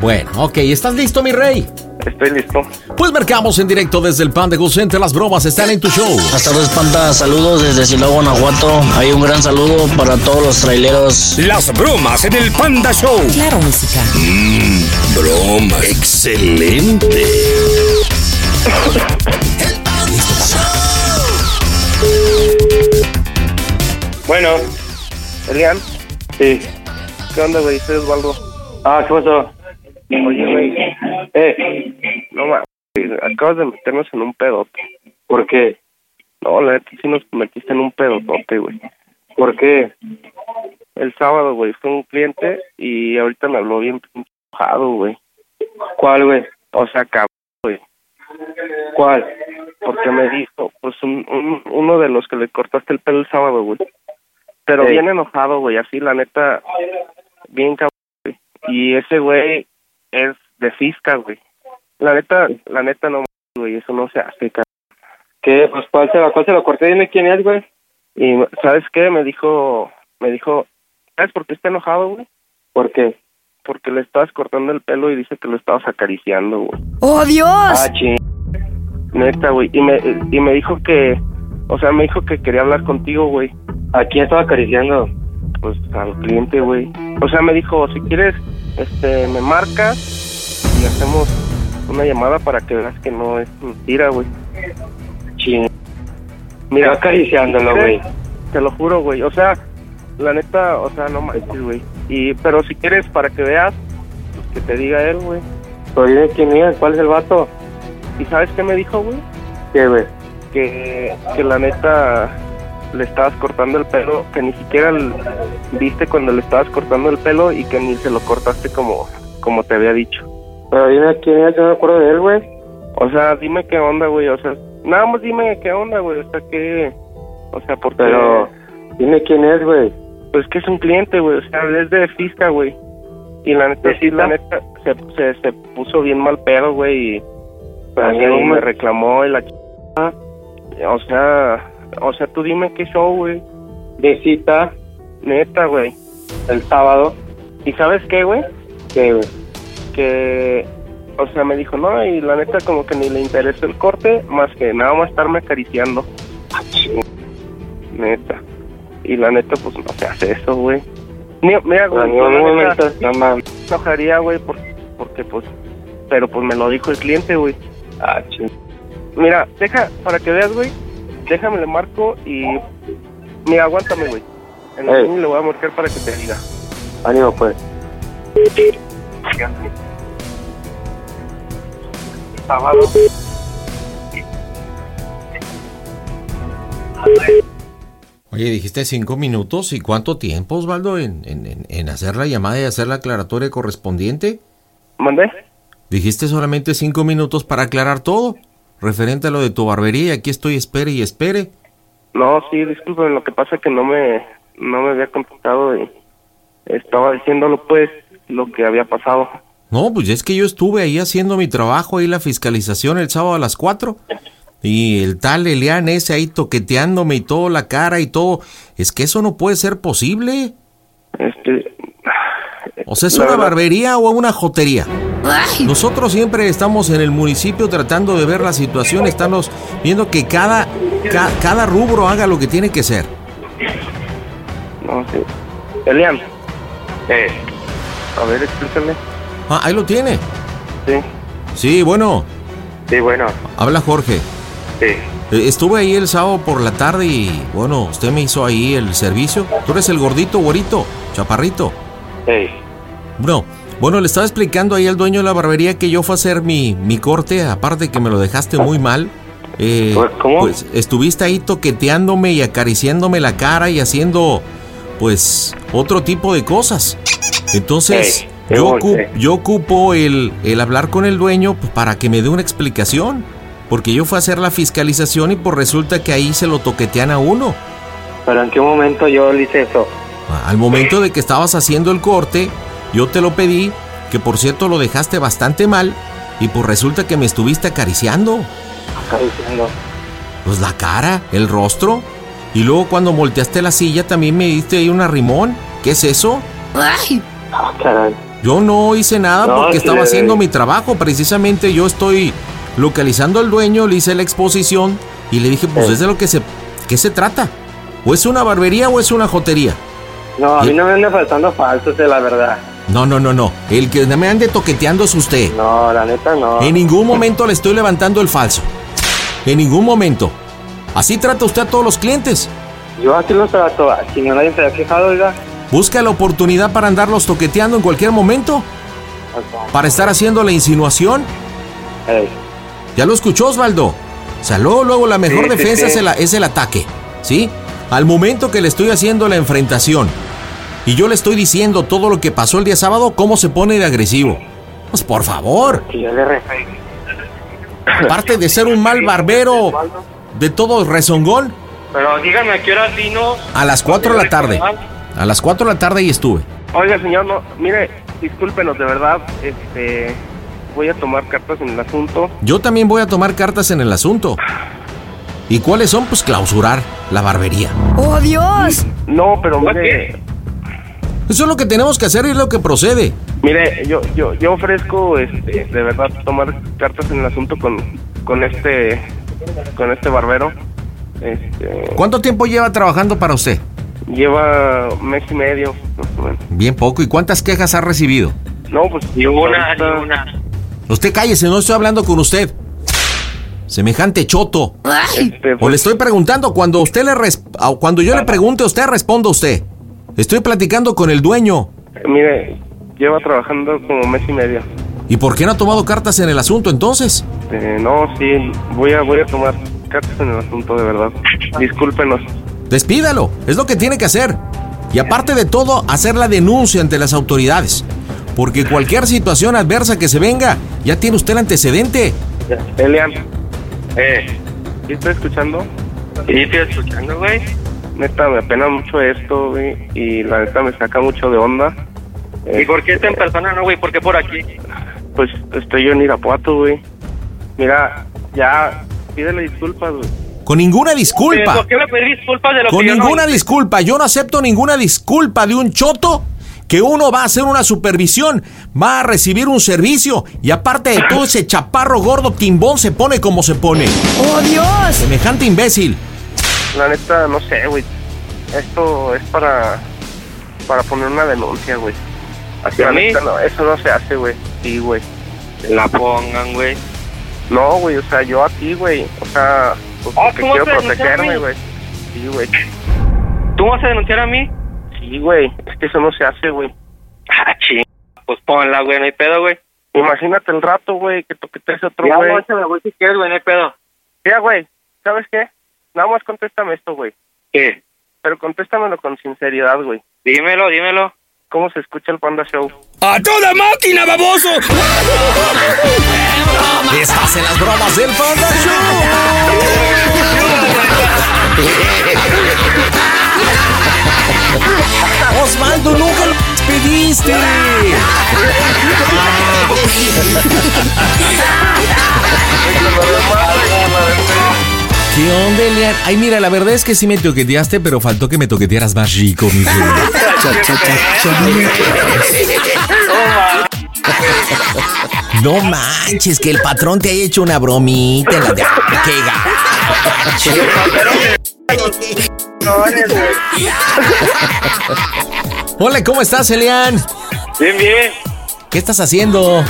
Bueno, ok, ¿estás listo, mi rey? Estoy listo. Pues marcamos en directo desde el Pan de Center. Las bromas están en tu show. Buenas tardes, Panda. Saludos desde Silao, Guanajuato. Hay un gran saludo para todos los traileros. Las bromas en el Panda Show. Claro, música. Mmm, broma. Excelente. Bueno, Elian. Sí. ¿Qué onda, güey? Soy Osvaldo. Ah, ¿qué pasó? Oye, güey. Eh. No mames, acabas de meternos en un pedote. ¿Por qué? No, la neta sí nos metiste en un pedotote, güey. ¿Por qué? El sábado, güey, fue un cliente y ahorita me habló bien pinche enojado, güey. ¿Cuál, güey? O sea, cabrón, güey. ¿Cuál? Porque me dijo, pues un, un- uno de los que le cortaste el pelo el sábado, güey. Pero Sí. bien enojado, güey, así la neta, bien cabrón, güey. Y ese güey es de fisca, güey. La neta, la neta no, güey, eso no se hace, cabrón. ¿Qué? Pues cuál se, cuál se lo corté, dime quién es, güey. Y, ¿sabes qué? Me dijo, me dijo, ¿sabes por qué está enojado, güey? ¿Por qué? Porque le estabas cortando el pelo y dice que lo estabas acariciando, güey. ¡Oh, Dios! Ah, ching. Neta, güey. Y me, y me dijo que, o sea, me dijo que quería hablar contigo, güey. ¿A quién estaba acariciando? Pues al cliente, güey. O sea, me dijo, si quieres, este, me marcas y hacemos una llamada para que veas que no es mentira, güey. Ching. Mira, acariciándolo, güey. Te lo juro, güey. O sea, la neta, o sea, no manches, güey. Y, pero si quieres, para que veas, pues, que te diga él, güey. Oye, ¿quién es? ¿Cuál es el vato? ¿Y sabes qué me dijo, güey? ¿Qué, güey? Que, que la neta le estabas cortando el pelo, que ni siquiera el- viste cuando le estabas cortando el pelo y que ni se lo cortaste como, como te había dicho. Pero dime quién es, yo no me acuerdo de él, güey. O sea, dime qué onda, güey, o sea, nada más dime qué onda, güey, o sea, que, o sea, porque... Pero, dime quién es, güey. Pues que es un cliente, güey, o sea, es de Fisca, güey. Y la neta, sí, la neta, se, se, se puso bien mal pedo, güey, y me- me reclamó y la ch... O sea, o sea, tú dime qué show, güey. De cita. Neta, güey. El sábado. ¿Y sabes qué, güey? ¿Qué, güey? Que, o sea, me dijo, no, y la neta como que ni le interesó el corte, más que nada más estarme acariciando. Neta. Y la neta, pues no se hace eso, güey. Mira, güey, no mames. me enojaría, güey, por- porque pues, pero pues me lo dijo el cliente, güey. Ah, Mira, deja, para que veas, güey, déjame le marco y, mira, aguántame, güey. En ring le voy a marcar para que te diga. Ánimo, pues. Sábado. Oye, dijiste cinco minutos y cuánto tiempo, Osvaldo, en, en- en- en hacer la llamada y hacer la aclaratoria correspondiente. ¿Mandé? Dijiste solamente cinco minutos para aclarar todo, referente a lo de tu barbería. Aquí estoy, espere y espere. No, sí, disculpen, lo que pasa es que no me, no me había contestado y estaba diciéndolo, pues, lo que había pasado. No, pues es que yo estuve ahí haciendo mi trabajo, ahí la fiscalización el sábado a las 4. Y el tal Elian ese ahí toqueteándome y todo, la cara y todo. Es que eso no puede ser posible. Este. O sea, ¿es una barbería o una jotería? Nosotros siempre estamos en el municipio tratando de ver la situación, estamos viendo que cada, ca- cada rubro haga lo que tiene que ser. No, sí. Elian. Eh. A ver, explícame. Ah, ahí lo tiene. Sí. Sí, bueno. Sí, bueno. Habla Jorge. Sí. Eh, Estuve ahí el sábado por la tarde y, bueno, usted me hizo ahí el servicio. Tú eres el gordito, güerito, chaparrito. Hey. No, bueno, le estaba explicando ahí al dueño de la barbería que yo fui a hacer mi, mi corte, aparte que me lo dejaste muy mal. Eh, ¿Cómo? Pues estuviste ahí toqueteándome y acariciándome la cara y haciendo, pues, otro tipo de cosas. Entonces, yo, bonito. ocu- yo ocupo el, el hablar con el dueño pues, para que me dé una explicación. Porque yo fui a hacer la fiscalización y pues resulta que ahí se lo toquetean a uno. ¿Pero en qué momento yo le hice eso? Al momento de que estabas haciendo el corte, yo te lo pedí, que por cierto lo dejaste bastante mal, y pues resulta que me estuviste acariciando. Acariciando. Pues la cara, el rostro. Y luego cuando volteaste la silla también me diste ahí un arrimón. ¿Qué es eso? Ay. Ah, caray. Yo no hice nada No, porque sí, estaba eh. haciendo mi trabajo. Precisamente yo estoy localizando al dueño, le hice la exposición y le dije, pues Eh. es de lo que se, ¿qué se trata? ¿O es una barbería o es una jotería? No, a mí no me anda faltando falsos, de la verdad. No, no, no, no. El que me ande toqueteando es usted. No, la neta no. En ningún momento le estoy levantando el falso. En ningún momento. Así trata usted a todos los clientes. Yo así lo trato, así no nadie se ha quejado, oiga. Busca la oportunidad para andarlos toqueteando en cualquier momento. Para estar haciendo la insinuación. ¿Ya lo escuchó Osvaldo? O sea, luego, luego la mejor Sí, sí, defensa sí. Es, el, es el ataque. ¿Sí? Al momento que le estoy haciendo la enfrentación y yo le estoy diciendo todo lo que pasó el día sábado, ¿cómo se pone de agresivo? Pues por favor. Aparte de ser un mal barbero de todo rezongón, Pero dígame a qué hora vino. a las 4 de la tarde. A las 4 de la tarde y estuve. Oiga, señor, no, mire, discúlpenos, de verdad, este, voy a tomar cartas en el asunto. Yo también voy a tomar cartas en el asunto. ¿Y cuáles son? Pues clausurar la barbería. ¡Oh, Dios! No, pero mire, Eso es lo que tenemos que hacer y es lo que procede. mire, yo, yo, yo ofrezco, este, de verdad, tomar cartas en el asunto con, con este, con este barbero. Este, ¿Cuánto tiempo lleva trabajando para usted? lleva mes y medio. Bien poco. ¿Y cuántas quejas ha recibido? No, pues Ni una, ahorita- ni una. Usted cállese, no estoy hablando con usted. Semejante choto. Este, O pues, le estoy preguntando, cuando usted le res- cuando yo le pregunte a usted, responda usted. Estoy platicando con el dueño. mire, lleva trabajando como mes y medio. ¿Y por qué no ha tomado cartas en el asunto entonces? Este, no, sí, voy a, voy a tomar cartas en el asunto, de verdad. Discúlpenos. Despídalo, es lo que tiene que hacer. Y aparte de todo, hacer la denuncia ante las autoridades. Porque cualquier situación adversa que se venga, ya tiene usted el antecedente. Elian. Eh. ¿Sí estoy escuchando? Sí, estoy escuchando, güey. Neta, me apena mucho esto, güey. Y la neta me saca mucho de onda. ¿Y por qué esta en persona no, güey? ¿Por qué por aquí? Pues estoy yo en Irapuato, güey. Mira, ya, pídele disculpas, güey. Con ninguna disculpa. ¿Por qué me pedí disculpas de lo Con que yo no ninguna hice? disculpa. Yo no acepto ninguna disculpa de un choto que uno va a hacer una supervisión, va a recibir un servicio y aparte de todo ese chaparro gordo timbón se pone como se pone. ¡Oh, Dios! Semejante imbécil. La neta, no sé, güey. Esto es para, para poner una denuncia, güey. ¿Hacia mí? neta, no, eso no se hace, güey. Sí, güey. La pongan, güey. No, güey, o sea, yo a ti, güey. O sea, pues, Ah, porque ¿tú vas quiero protegerme, güey. Sí, güey. ¿Tú vas a denunciar a mí? Sí, güey. Es que eso no se hace, güey. Ah, ching. Pues ponla, güey, no hay pedo, güey. Imagínate el rato, güey, que toquetes otro, Ya, güey. no, échame, güey, si quieres, güey, no hay pedo. Ya, güey, ¿sabes qué? Nada más contéstame esto, güey. ¿Qué? Pero contéstamelo con sinceridad, güey. Dímelo, dímelo. ¿Cómo se escucha el Panda Show? ¡A toda máquina, baboso! Estás en las bromas del Panda Show. Osvaldo, nunca lo despediste. ¿Qué onda, Elian? Ay, mira, la verdad es que sí me toqueteaste, pero faltó que me toquetearas más rico, mi. No manches, que el patrón te haya hecho una bromita en la de... ¡Qué Hola, ¿cómo estás, Elian? Bien, bien. ¿Qué estás haciendo?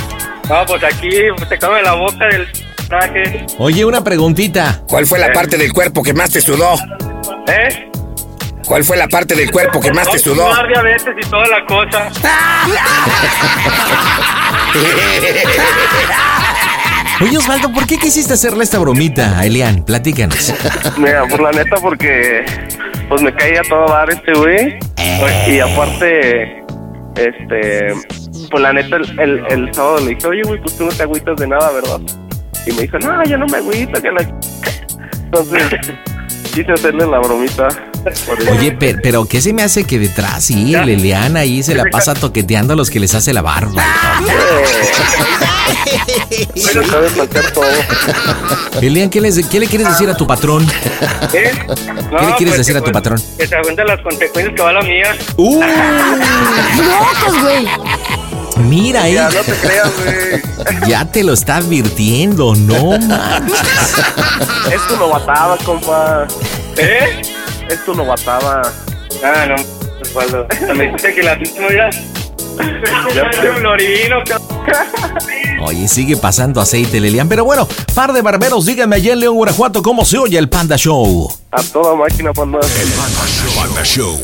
No, pues aquí te come la boca del Oye, una preguntita. ¿Cuál fue la parte del cuerpo que más te sudó? ¿Eh? ¿Cuál fue la parte del cuerpo que más te sudó? Veces y toda la cosa. Oye, Osvaldo, ¿por qué quisiste hacerle esta bromita a Elian? Platícanos. Mira, por la neta, porque pues me caía a todo dar este güey. Y aparte, este, pues la neta, el, el, el sábado le dije, oye, güey, pues tú no te agüitas de nada, ¿verdad? Y me dijo, no, yo no me agüito, que la... ch-". Entonces, quise hacerle la bromita. Oye, pe- pero ¿qué se me hace que detrás sí, el Eliana ahí se la pasa toqueteando a los que les hace la barba? Se le sabe sacar todo. Elian, ¿qué, les- qué le quieres decir a tu patrón? ¿Eh? ¿Qué le quieres decir a tu patrón? Que se aguanten las consecuencias que va la mía. ¡Uh! ¡Locos, güey! Mira, eh. Ya, no te creas, güey. Ya te lo está advirtiendo, no manches. Es tu novatada, compa. ¿Eh? Es tu novatada. Ah, no, Osvaldo. Me dijiste que la misma mira. Oye, sigue pasando aceite, Lelian. Pero bueno, par de barberos, díganme allá en León, Guanajuato, cómo se oye el Panda Show. A toda máquina, panda. Panda Show.